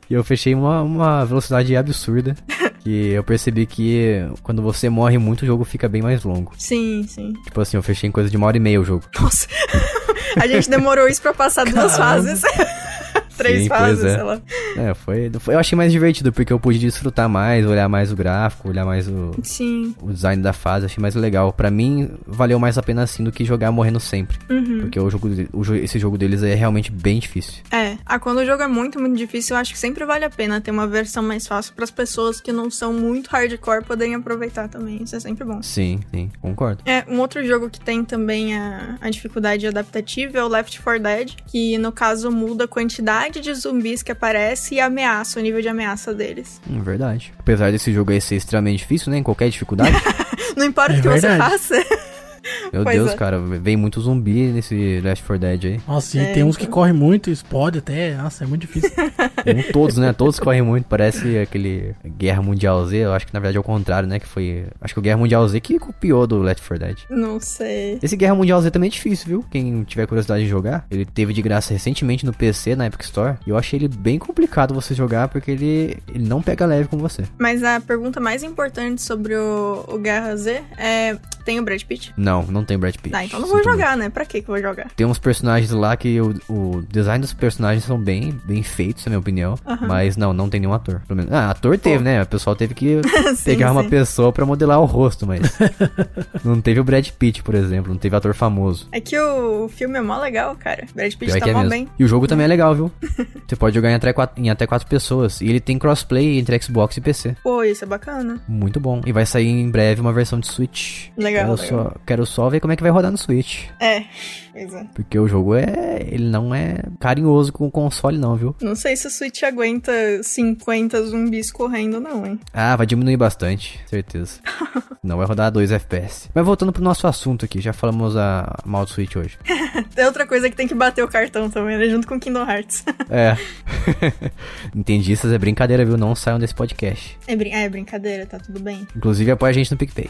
E eu fechei uma, uma velocidade absurda, que eu percebi que quando você morre muito o jogo fica bem mais longo. Sim, sim. Tipo assim, eu fechei em coisa de uma hora e meia o jogo. Nossa. a gente demorou isso pra passar duas Caramba. fases. Três Sim, fases, é. sei lá. É, foi, foi- Eu achei mais divertido, porque eu pude desfrutar mais, olhar mais o gráfico, olhar mais o, Sim. o design da fase, achei mais legal. Pra mim, valeu mais a pena assim do que jogar morrendo sempre. Uhum. Porque o jogo, o esse jogo deles é realmente bem difícil. É. Ah, quando o jogo é muito, muito difícil, eu acho que sempre vale a pena ter uma versão mais fácil para as pessoas que não são muito hardcore poderem aproveitar também. Isso é sempre bom. Sim, sim, concordo. É, um outro jogo que tem também a, a dificuldade adaptativa é o Left 4 Dead, que no caso muda a quantidade de zumbis que aparece e a ameaça, o nível de ameaça deles. Hum, verdade. Apesar desse jogo aí ser extremamente difícil, né? Em qualquer dificuldade. Não importa É o que você verdade. faça. Meu Pois Deus, é. cara, vem muito zumbi nesse Left 4 Dead aí. Nossa, e É, tem uns que então. correm muito, explode até. Nossa, é muito difícil. Não todos, né? Todos correm muito. Parece aquele Guerra Mundial Z. Eu acho que na verdade é o contrário, né? Que foi. Acho que o Guerra Mundial Z que copiou do Left 4 Dead. Não sei. Esse Guerra Mundial Z também é difícil, viu? Quem tiver curiosidade de jogar, ele teve de graça recentemente no PC, na Epic Store. E eu achei ele bem complicado você jogar porque ele, ele não pega leve com você. Mas a pergunta mais importante sobre o, o Guerra Z é: tem o Brad Pitt? Não, não tem Brad Pitt. Tá, então não vou Sinto jogar, né? Pra que que eu vou jogar? Tem uns personagens lá que o, o design dos personagens são bem, bem feitos, na minha opinião. Mas não, não tem nenhum ator. Pelo menos. Ah, ator teve, né? O pessoal teve que Sim, pegar uma sim. pessoa pra modelar o rosto, mas. não teve o Brad Pitt, por exemplo. Não teve ator famoso. É que o filme é mó legal, cara. Brad Pitt Pior tá que é mó mesmo. bem. E o jogo também é legal, viu? Você pode jogar em até, quatro, em até quatro pessoas. E ele tem crossplay entre Xbox e PC. Pô, isso é bacana. Muito bom. E vai sair em breve uma versão de Switch. Legal, Quero, legal. Só, quero só ver como é que vai rodar no Switch. É, pois é. Porque o jogo é. Ele não é carinhoso com o console, não, viu? Não sei se o Switch aguenta 50 zumbis correndo, não, hein? Ah, vai diminuir bastante, certeza. não vai rodar 2 FPS. Mas voltando pro nosso assunto aqui, já falamos a mal do Switch hoje. Tem outra coisa que tem que bater o cartão também, né? Junto com Kingdom Hearts. É. Entendistas é brincadeira, viu? Não saiam desse podcast. é, brin é brincadeira, tá tudo bem. Inclusive apoia a gente no PicPay.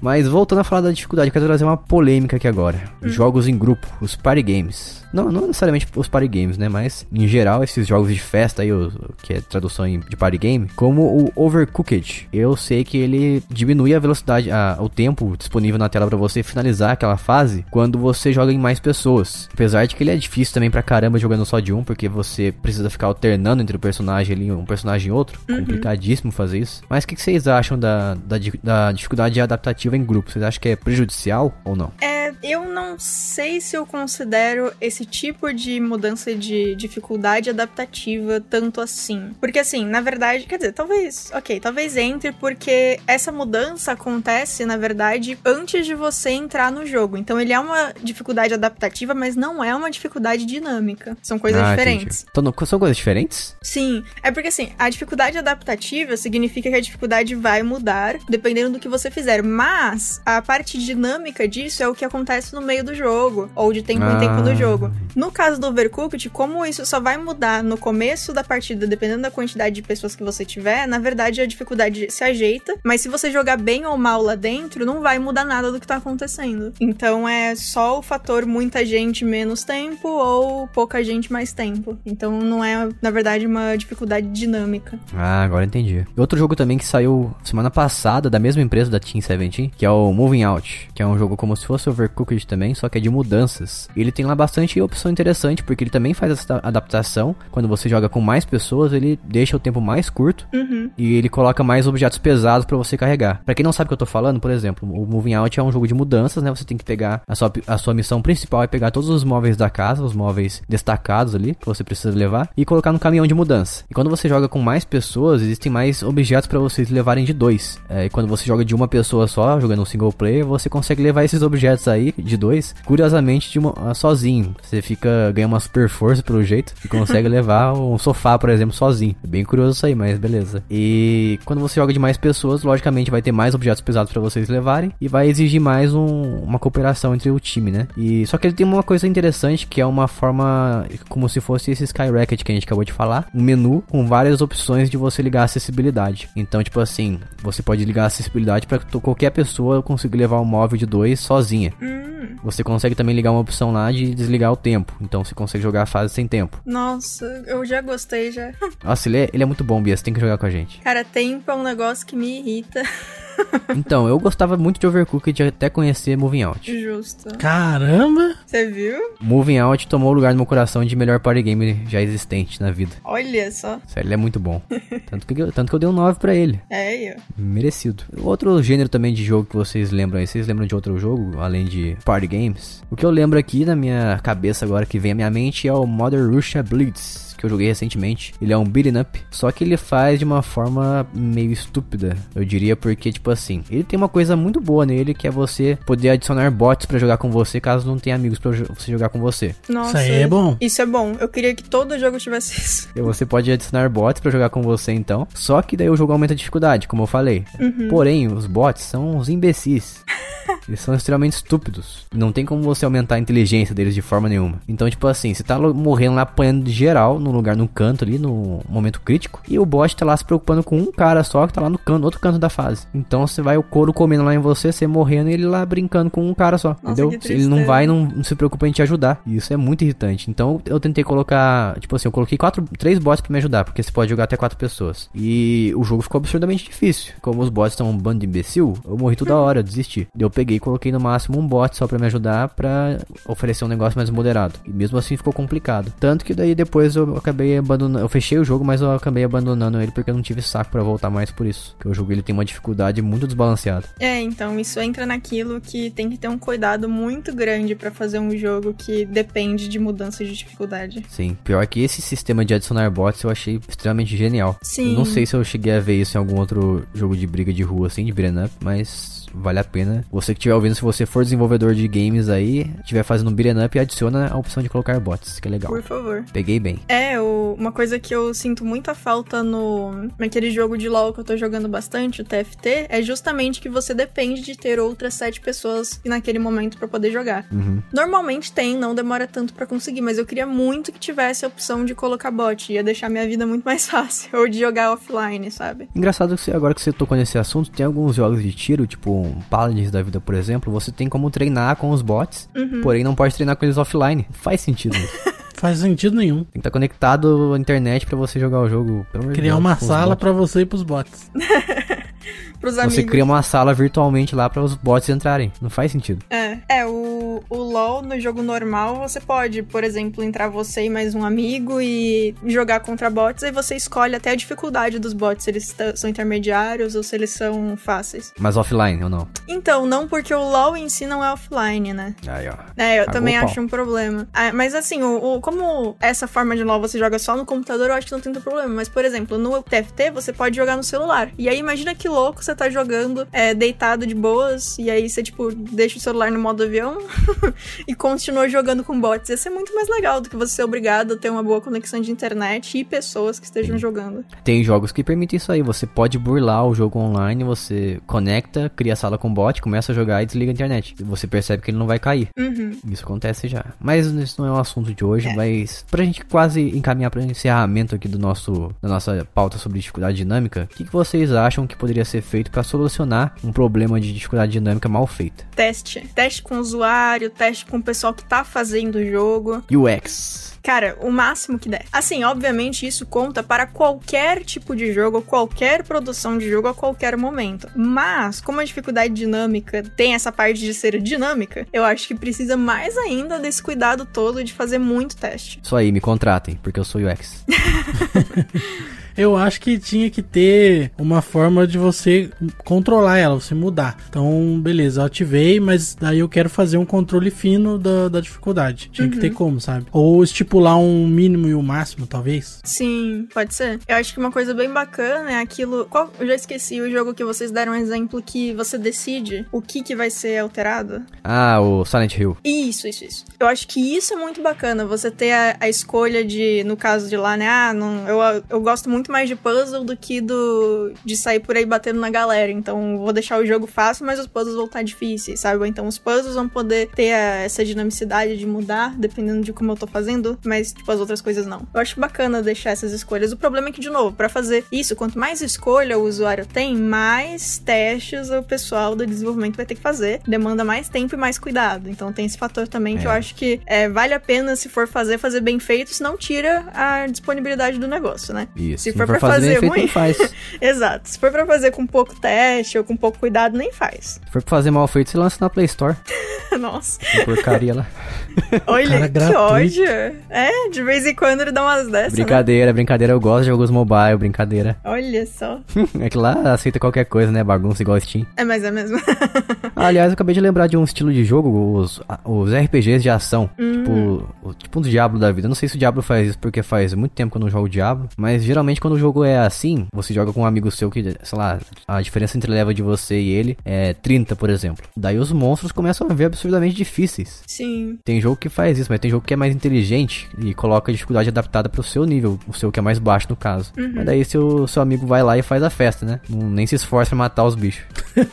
Mas voltando a falar da dificuldade, eu quero trazer uma polêmica aqui agora. Jogos em grupo, os party games. Não, não necessariamente os party games, né? Mas, em geral, esses jogos de festa aí, o- que é tradução de party game, como o Overcooked. Eu sei que ele diminui a velocidade, a- o tempo disponível na tela pra você finalizar aquela fase quando você joga em mais pessoas. Apesar de que ele é difícil também pra caramba jogando só de um, porque você precisa ficar alternando entre o personagem ali, um personagem e outro. Complicadíssimo fazer isso. Mas o que, que vocês acham da, da, da dificuldade adaptativa em grupo? Vocês acham que é prejudicial ou não? É, eu não sei se eu considero esse tipo de mudança de dificuldade adaptativa tanto assim. Porque assim, na verdade, quer dizer, talvez, ok, talvez entre, porque essa mudança acontece, na verdade, antes de você entrar no jogo. Então ele é uma dificuldade adaptativa, mas não é uma dificuldade dinâmica. São coisas Ah, diferentes. entendi. Então, não- são coisas diferentes? Sim, é porque assim, a dificuldade adaptativa significa que a dificuldade vai mudar dependendo do que você fizer, mas a parte dinâmica disso é o que acontece no meio do jogo, ou de tempo em tempo Ah. do jogo. No caso do Overcooked, como isso só vai mudar no começo da partida, dependendo da quantidade de pessoas que você tiver, na verdade a dificuldade se ajeita, mas se você jogar bem ou mal lá dentro, não vai mudar nada do que tá acontecendo. Então é só o fator muita gente menos tempo ou pouca gente mais tempo. Então não é, na verdade, uma dificuldade dinâmica. Ah, agora entendi. Outro jogo também que saiu semana passada da mesma empresa da Team 17, que é o Moving Out, que é um jogo como se fosse Overcooked também, só que é de mudanças. E ele tem lá bastante opção interessante, porque ele também faz essa adaptação. Quando você joga com mais pessoas, ele deixa o tempo mais curto Uhum. e ele coloca mais objetos pesados pra você carregar. Pra quem não sabe o que eu tô falando, por exemplo, o Moving Out é um jogo de mudanças, né? Você tem que pegar a sua, a sua missão principal é pegar todos os móveis da casa, os móveis destacados ali que você precisa levar e colocar no caminhão de mudança. E quando você joga com mais pessoas, existem mais objetos pra vocês levarem de dois. É, e quando você joga de uma pessoa só, jogando um single player, você consegue levar esses objetos aí de dois, curiosamente de uma, ah, sozinho. Você fica ganha uma super força pelo jeito e consegue levar um sofá, por exemplo, sozinho. É bem curioso isso aí, mas beleza. E quando você joga de mais pessoas, logicamente vai ter mais objetos pesados pra vocês levarem e vai exigir mais um- uma cooperação entre o time, né? E só que ele tem uma coisa interessante que é uma forma como se fosse esse Skyrocket que a gente acabou de falar, um menu com várias opções de você ligar a acessibilidade. Então, tipo assim, você pode ligar a acessibilidade para qualquer pessoa conseguir levar um móvel de dois sozinha. Hum, Você consegue também ligar uma opção lá de desligar o tempo. Então você consegue jogar a fase sem tempo. nossa, eu já gostei já. Nossa, ele é, ele é muito bom, Bia. Você tem que jogar com a gente. Cara, tempo é um negócio que me irrita. Então, eu gostava muito de Overcooked até conhecer Moving Out. Justo. Caramba! Você viu? Moving Out tomou o lugar no meu coração de melhor party game já existente na vida. Olha só. Sério, ele é muito bom. Tanto que, eu- tanto que eu dei um 9 pra ele. É ó. Merecido. Outro gênero também de jogo que vocês lembram aí, vocês lembram de outro jogo, além de party games? O que eu lembro aqui na minha cabeça agora, que vem à minha mente, é o Mother Russia Blitz. Que eu joguei recentemente. Ele é um beating up. Só que ele faz de uma forma meio estúpida. Eu diria porque, tipo assim, ele tem uma coisa muito boa nele que é você poder adicionar bots pra jogar com você caso não tenha amigos pra jo- você jogar com você. Nossa. Isso aí é bom. Isso é bom. Eu queria que todo jogo tivesse isso. E você pode adicionar bots pra jogar com você então. Só que daí o jogo aumenta a dificuldade, como eu falei. Porém, os bots são uns imbecis. Eles são extremamente estúpidos. Não tem como você aumentar a inteligência deles de forma nenhuma. Então, tipo assim, você tá morrendo lá apanhando de geral, num lugar, num canto ali, no momento crítico. E o bot tá lá se preocupando com um cara só que tá lá no canto, no outro canto da fase. Então você vai o couro comendo lá em você, você morrendo e ele lá brincando com um cara só. entendeu? que Ele não vai, não, não se preocupa em te ajudar. E isso é muito irritante. Então eu tentei colocar, tipo assim, eu coloquei quatro, três bots pra me ajudar, porque você pode jogar até quatro pessoas. E o jogo ficou absurdamente difícil. Como os bots são um bando de imbecil, eu morri toda hora, eu desisti. Eu peguei e coloquei no máximo um bot só pra me ajudar pra oferecer um negócio mais moderado. E mesmo assim ficou complicado. Tanto que daí depois eu acabei abandonando, eu fechei o jogo, mas eu acabei abandonando ele porque eu não tive saco pra voltar mais por isso. Porque o jogo ele tem uma dificuldade muito desbalanceada. É, então isso entra naquilo que tem que ter um cuidado muito grande pra fazer um jogo que depende de mudança de dificuldade. Sim, pior que esse sistema de adicionar bots eu achei extremamente genial. Sim. Eu não sei se eu cheguei a ver isso em algum outro jogo de briga de rua assim, de up, mas vale a pena. Você que estiver ouvindo, se você for desenvolvedor de games aí, estiver fazendo um beat'em up, adiciona a opção de colocar bots, que é legal. Por favor. Peguei bem. É, o- uma coisa que eu sinto muita falta no naquele jogo de LoL que eu tô jogando bastante, o TFT, é justamente que você depende de ter outras sete pessoas naquele momento pra poder jogar. Uhum. Normalmente tem, não demora tanto pra conseguir, mas eu queria muito que tivesse a opção de colocar bot, ia deixar minha vida muito mais fácil, ou de jogar offline, sabe? Engraçado que você- agora que você tocou nesse assunto, tem alguns jogos de tiro, tipo Paladins da vida, por exemplo, você tem como treinar com os bots, Uhum. porém não pode treinar com eles offline. Faz sentido isso. Faz sentido nenhum. Tem que estar conectado à internet pra você jogar o jogo. Criar Deus, uma sala pra você e pros bots. Pros Você amigos. cria uma sala virtualmente lá para os bots entrarem. Não faz sentido. É, é o, o LoL no jogo normal você pode, por exemplo, entrar você e mais um amigo e jogar contra bots, aí você escolhe até a dificuldade dos bots, se eles são intermediários ou se eles são fáceis. Mas offline ou não? Então, não porque o LoL em si não é offline, né? Aí, ó. É, eu Cagou também acho um problema. Ah, mas assim, o, o- como essa forma de LoL você joga só no computador, eu acho que não tem tanto problema. Mas, por exemplo, no TFT você pode jogar no celular. E aí imagina que louco você tá jogando é, deitado de boas, e aí você, tipo, deixa o celular no modo avião e continua jogando com bots. Ia ser muito mais legal do que você ser obrigado a ter uma boa conexão de internet e pessoas que estejam jogando. Tem jogos que permitem isso aí. Você pode burlar o jogo online, você conecta, cria a sala com bot, começa a jogar e desliga a internet. E você percebe que ele não vai cair. Uhum. Isso acontece já. Mas isso não é o assunto de hoje, mas pra gente quase encaminhar para encerramento aqui do nosso da nossa pauta sobre dificuldade dinâmica, o que, que vocês acham que poderia ser feito pra solucionar um problema de dificuldade dinâmica mal feita? Teste. Teste com o usuário, teste com o pessoal que tá fazendo o jogo. UX. Cara, o máximo que der. Assim, obviamente isso conta para qualquer tipo de jogo, qualquer produção de jogo a qualquer momento. Mas, como a dificuldade dinâmica tem essa parte de ser dinâmica, eu acho que precisa mais ainda desse cuidado todo de fazer muito teste. Isso aí, me contratem, porque eu sou UX. Eu acho que tinha que ter uma forma de você controlar ela, você mudar. Então, beleza, eu ativei, mas daí eu quero fazer um controle fino da, da dificuldade. Tinha que ter como, sabe? Ou estipular um mínimo e um máximo, talvez. Sim, pode ser. Eu acho que uma coisa bem bacana é aquilo. Qual, eu já esqueci o jogo que vocês deram um exemplo que você decide o que, que vai ser alterado. Ah, o Silent Hill. Isso, isso, isso. Eu acho que isso é muito bacana, você ter a, a escolha de, no caso de lá, né? Ah, não, eu, eu gosto muito mais de puzzle do que do de sair por aí batendo na galera. Então vou deixar o jogo fácil, mas os puzzles vão estar difíceis, sabe? Ou então os puzzles vão poder ter a- essa dinamicidade de mudar, dependendo de como eu tô fazendo, mas tipo as outras coisas não. Eu acho bacana deixar essas escolhas. O problema é que, de novo, pra fazer isso, quanto mais escolha o usuário tem, mais testes o pessoal do desenvolvimento vai ter que fazer. Demanda mais tempo e mais cuidado. Então tem esse fator também que É. eu acho que é, vale a pena, se for fazer, fazer bem feito, senão tira a disponibilidade do negócio, né? Isso. Se for for pra fazer fazer, ruim. nem faz. Exato. Se for pra fazer com pouco teste ou com pouco cuidado, nem faz. Se for pra fazer mal feito, você lança na Play Store. Nossa. Tem porcaria lá. Olha, Cara, que ódio. É, de vez em quando ele dá umas dessas, né? Brincadeira, brincadeira. Eu gosto de jogos mobile, brincadeira. Olha só. É que lá aceita qualquer coisa, né? Bagunça igual Steam. É, mas é mesmo. Aliás, eu acabei de lembrar de um estilo de jogo, os, os RPGs de ação. Hum. Tipo, o, tipo um Diablo da vida. Eu não sei se o Diablo faz isso porque faz muito tempo que eu não jogo Diablo. Mas geralmente quando o jogo é assim, você joga com um amigo seu que, sei lá, a diferença entre level de você e ele é 30, por exemplo. Daí os monstros começam a ver absurdamente difíceis. Sim. Tem jogo que faz isso, mas tem jogo que é mais inteligente e coloca a dificuldade adaptada pro seu nível, o seu que é mais baixo no caso. Mas daí seu, seu amigo vai lá e faz a festa, né? Não, nem se esforça pra matar os bichos.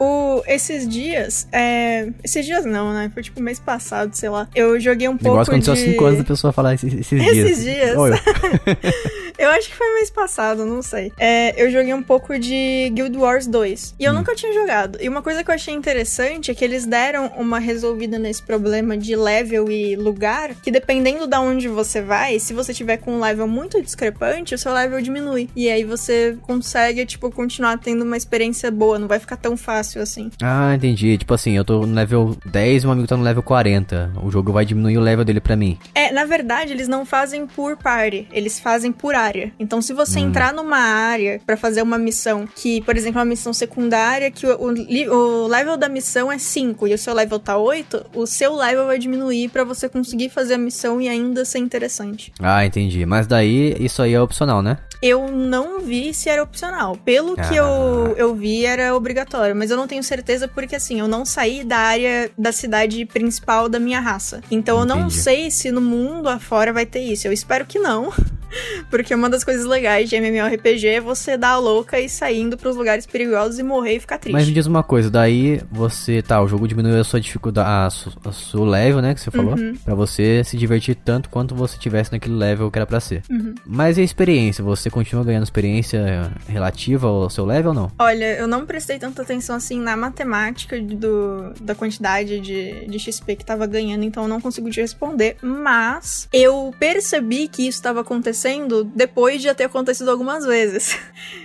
O, esses dias, é... Esses dias não, né? Foi tipo mês passado, sei lá. Eu joguei um pouco negócio aconteceu há de... 5 anos da pessoa falar esses, esses dias. Esses dias. Eu. Eu acho que foi mês passado, não sei. É, eu joguei um pouco de Guild Wars 2. E eu nunca tinha jogado. E uma coisa que eu achei interessante é que eles deram uma resolvida nesse problema de level e lugar, que dependendo da onde você vai, se você tiver com um level muito discrepante, o seu level diminui. E aí você consegue, tipo, continuar tendo uma experiência boa. Não vai ficar tão fácil assim. Ah, entendi. Tipo assim, eu tô no level 10 e um amigo tá no level 40. O jogo vai diminuir o level dele pra mim. É, na verdade, eles não fazem por party, eles fazem por área. Então, se você entrar numa área pra fazer uma missão que, por exemplo, uma missão secundária, que o, o o level da missão é 5 e o seu level tá 8, o seu level vai diminuir pra você conseguir fazer a missão e ainda ser interessante. Ah, entendi. Mas daí, isso aí é opcional, né? Eu não vi se era opcional. Pelo que Ah. eu, eu vi, era obrigatório. Mas eu não tenho certeza porque, assim, eu não saí da área da cidade principal da minha raça. Então eu não Entendi. sei se no mundo afora vai ter isso. Eu espero que não. Porque uma das coisas legais de MMORPG é você dar a louca e saindo pros lugares perigosos e morrer e ficar triste. Mas me diz uma coisa, daí você, tá, o jogo diminuiu a sua dificuldade, a, a seu level, né, que você falou, Uhum. Pra você se divertir tanto quanto você tivesse naquele level que era pra ser. Uhum. Mas e a experiência? Você continua ganhando experiência relativa ao seu level ou não? Olha, eu não prestei tanta atenção assim na matemática do, da quantidade de, de XP que tava ganhando, então eu não consigo te responder. Mas eu percebi que isso estava acontecendo depois de já ter acontecido algumas vezes.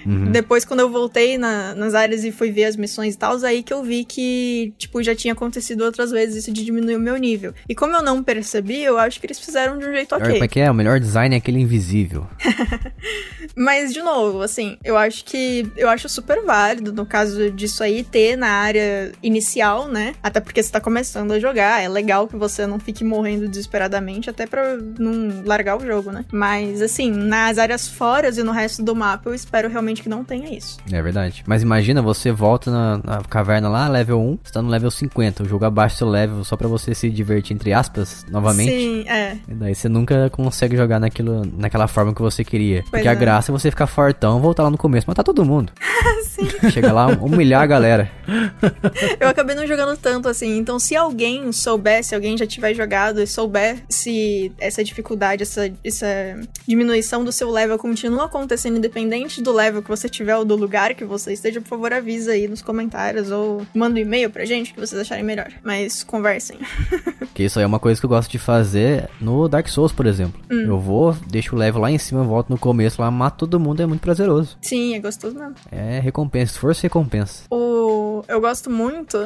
Uhum. Depois, quando eu voltei na- nas áreas e fui ver as missões e tal, aí que eu vi que, tipo, já tinha acontecido outras vezes isso de diminuir o meu nível. E como eu não percebi, eu acho que eles fizeram de um jeito Como é ok. que é? O melhor design é aquele invisível. Mas, de novo, assim, eu acho que. Eu acho super válido, no caso disso aí, ter na área inicial, né? Até porque você tá começando a jogar. É legal que você não fique morrendo desesperadamente, até pra não largar o jogo, né? Mas, assim, nas áreas fora e no resto do mapa, eu espero realmente que não tenha isso. É verdade. Mas imagina, você volta na, na caverna lá, level 1, você tá no level 50. O jogo abaixa seu level só pra você se divertir, entre aspas, novamente. Sim, é. E daí você nunca consegue jogar naquilo, naquela forma que você queria. Porque a é. graça é você ficar fortão, voltar lá no começo, matar todo mundo. Sim. Chega lá, humilhar a galera. Eu acabei não jogando tanto assim. Então, se alguém souber, se alguém já tiver jogado e souber se essa dificuldade, essa, essa diminuição do seu level continua acontecendo independente do level que você tiver ou do lugar que você esteja, por favor, avisa aí nos comentários ou manda um e-mail pra gente que vocês acharem melhor. Mas conversem. Que isso aí é uma coisa que eu gosto de fazer no Dark Souls, por exemplo. Hum. Eu vou, deixo o level lá em cima, volto no começo lá, mato todo mundo, é muito prazeroso. Sim, é gostoso mesmo. É recompensa, esforço e recompensa. O... Eu gosto muito.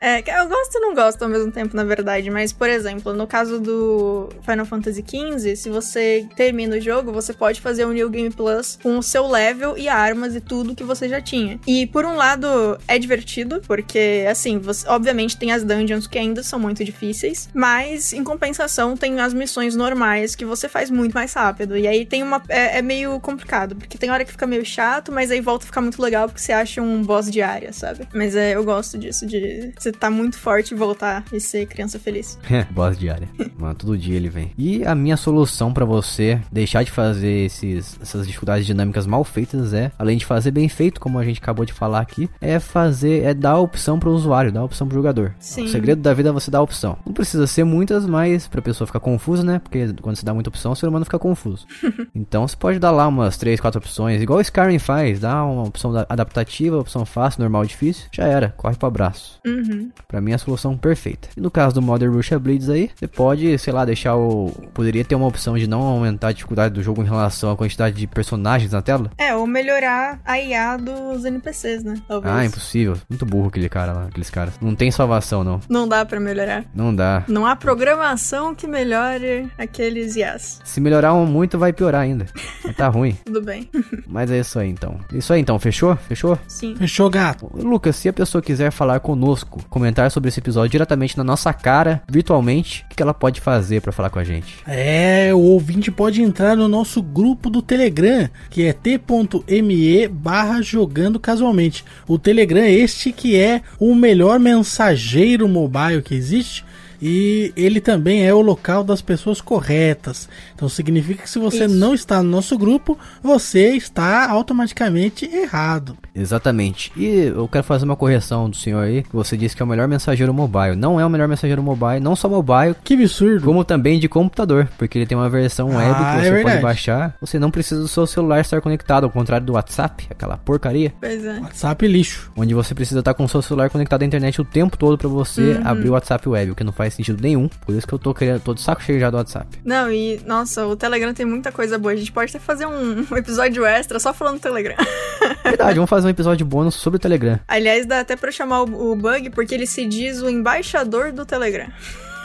É, eu gosto e não gosto ao mesmo tempo, na verdade. Mas, por exemplo, no caso do Final Fantasy XV, se você termina o jogo, você pode fazer um New Game Plus com o seu level e armas e tudo que você já tinha. E, por um lado, é divertido, porque, assim, você, obviamente tem as dungeons que ainda são muito difíceis, mas, em compensação, tem as missões normais que você faz muito mais rápido. E aí tem uma. É, é meio complicado, porque tem hora que fica meio chato, mas aí volta a ficar muito legal porque você acha um boss de área, sabe? Mas é, eu gosto disso, de você tá muito forte e voltar e ser criança feliz. Boss diária. Mano, todo dia ele vem. E a minha solução pra você deixar de fazer esses, essas dificuldades dinâmicas mal feitas é, além de fazer bem feito, como a gente acabou de falar aqui, é fazer, é dar a opção pro usuário, dar a opção pro jogador. Sim. O segredo da vida é você dar a opção. Não precisa ser muitas, mas pra pessoa ficar confusa, né? Porque quando você dá muita opção, o ser humano fica confuso. então você pode dar lá umas 3, 4 opções, igual o Skyrim faz, dá uma opção da- adaptativa, opção fácil, normal, difícil, já era, corre pro abraço. Uhum. Uhum. Pra mim é a solução perfeita. E no caso do Modern Russia Blades aí, você pode, sei lá, deixar o. Poderia ter uma opção de não aumentar a dificuldade do jogo em relação à quantidade de personagens na tela? É, ou melhorar a IA dos NPCs, né? Talvez. Ah, impossível. Muito burro aquele cara lá, aqueles caras. Não tem salvação, não. Não dá pra melhorar. Não dá. Não há programação que melhore aqueles IAs. Se melhorar um muito, vai piorar ainda. Mas tá ruim. Tudo bem. Mas é isso aí então. Isso aí então, fechou? Fechou? Sim. Fechou, gato. Lucas, se a pessoa quiser falar conosco, comentar sobre esse episódio diretamente na nossa cara, virtualmente, o que ela pode fazer pra falar com a gente? É, o ouvinte pode entrar no nosso grupo do Telegram, que é t.me barra jogando casualmente. O Telegram é este que é o melhor mensageiro mobile que existe. E ele também é o local das pessoas corretas. Então significa que se você Isso. não está no nosso grupo, você está automaticamente errado. Exatamente. E eu quero fazer uma correção do senhor aí, que você disse que é o melhor mensageiro mobile. Não é o melhor mensageiro mobile, não só mobile, Que absurdo. como também de computador, porque ele tem uma versão web Ah, que é você verdade. pode baixar. Você não precisa do seu celular estar conectado, ao contrário do WhatsApp, aquela porcaria, Pois é. WhatsApp lixo. onde você precisa estar com o seu celular conectado à internet o tempo todo pra você Uhum. abrir o WhatsApp web, o que não faz sentido nenhum. Por isso que eu tô querendo, tô de saco cheio já do WhatsApp. Não, e nossa, o Telegram tem muita coisa boa. A gente pode até fazer um, um episódio extra só falando do Telegram. Verdade, vamos fazer um episódio bônus sobre o Telegram. Aliás, dá até pra chamar o, o Bug, porque ele se diz o embaixador do Telegram.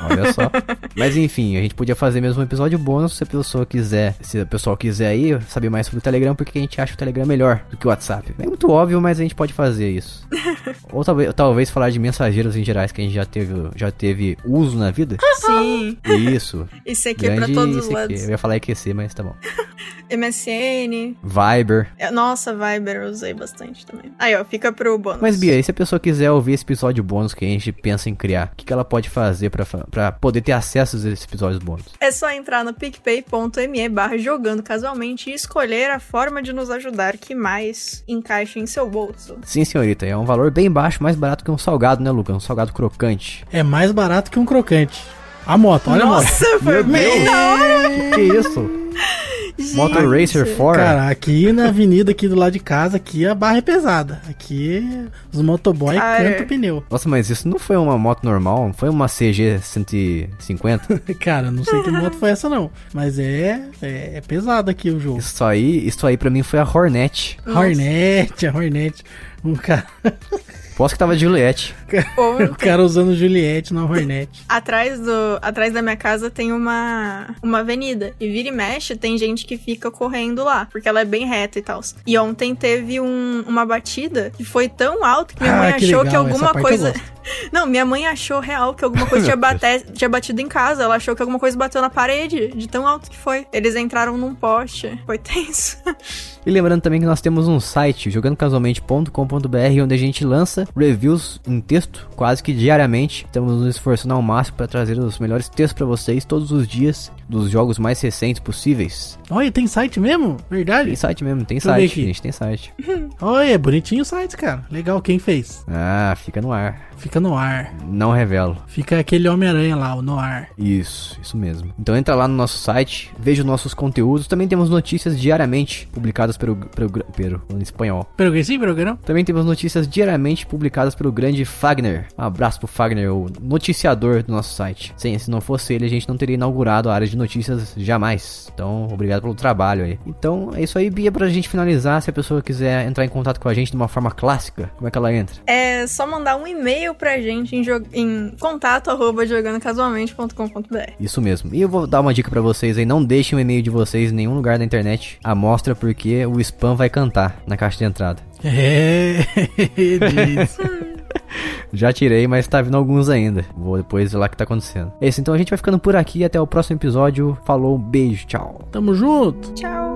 Olha só. Mas enfim, a gente podia fazer mesmo um episódio bônus se a pessoa quiser. Se o pessoal quiser aí saber mais sobre o Telegram, porque a gente acha o Telegram melhor do que o WhatsApp. É muito óbvio, mas a gente pode fazer isso. Ou talvez, talvez falar de mensageiros em gerais que a gente já teve, já teve uso na vida. Sim, Isso. isso aqui é pra Grande todos os lados. Eu ia falar EQC, mas tá bom. MSN. Viber. É, Nossa, Viber eu usei bastante também. Aí, ó, fica pro bônus. Mas Bia, e se a pessoa quiser ouvir esse episódio bônus que a gente pensa em criar, o que, que ela pode fazer pra, pra poder ter acesso a esses episódios bônus? É só entrar no picpay.me barra jogando casualmente e escolher a forma de nos ajudar que mais encaixe em seu bolso. Sim, senhorita, é um valor bem baixo, mais barato que um salgado, né, Lucas? Um salgado crocante. É mais barato que um crocante. A moto, olha Nossa, foi bem da hora. Que isso? Motor Racer 4? Cara, aqui na avenida aqui do lado de casa, aqui a barra é pesada. Aqui os motoboy Cara. cantam o pneu. Nossa, mas isso não foi uma moto normal, não foi uma CG 150? Cara, não sei que moto foi essa não. Mas é, é, é pesado aqui o jogo. isso aí, isso aí pra mim foi a Hornet. Nossa. Hornet, a Hornet. Um cara, Posso que tava de Juliette. Ou- o cara usando Juliette na Hornet. Atrás, do, atrás da minha casa tem uma, uma avenida. E vira e mexe, tem gente que fica correndo lá, porque ela é bem reta e tal. E ontem teve um- uma batida que foi tão alto que minha Ah, mãe que achou legal, que alguma essa parte eu coisa. gosto. Não, minha mãe achou real que alguma coisa tinha, bate- tinha batido em casa. Ela achou que alguma coisa bateu na parede, de tão alto que foi. Eles entraram num poste. Foi tenso. E lembrando também que nós temos um site, jogandocasualmente.com.br, onde a gente lança reviews em texto quase que diariamente. Estamos nos esforçando ao máximo para trazer os melhores textos para vocês todos os dias dos jogos mais recentes possíveis. Olha, tem site mesmo? Verdade? Tem site mesmo, tem Deixa site, a gente tem site. Olha, é bonitinho o site, cara. Legal, quem fez? Ah, fica no ar. Fica no ar. Não revelo. Fica aquele Homem-Aranha lá, o no ar. Isso, isso mesmo. Então entra lá no nosso site, veja os nossos conteúdos. Também temos notícias diariamente publicadas pelo, pelo, pelo em espanhol. Pero que sim, pero que não? Também temos notícias diariamente publicadas pelo grande Fagner. Um abraço pro Fagner, o noticiador do nosso site. Sim, se não fosse ele, a gente não teria inaugurado a área de notícias jamais. Então, obrigado pelo trabalho aí. Então, é isso aí, Bia, pra gente finalizar. Se a pessoa quiser entrar em contato com a gente de uma forma clássica, como é que ela entra? É só mandar um e-mail pra gente em, em contato arroba jogandocasualmente.com.br. Isso mesmo. E eu vou dar uma dica pra vocês aí, não deixem o e-mail de vocês em nenhum lugar da internet à mostra, porque o spam vai cantar na caixa de entrada. É. Já tirei, mas tá vindo alguns ainda. Vou depois ver lá o que tá acontecendo. É isso, então a gente vai ficando por aqui. Até o próximo episódio. Falou, beijo, tchau. Tamo junto. Tchau!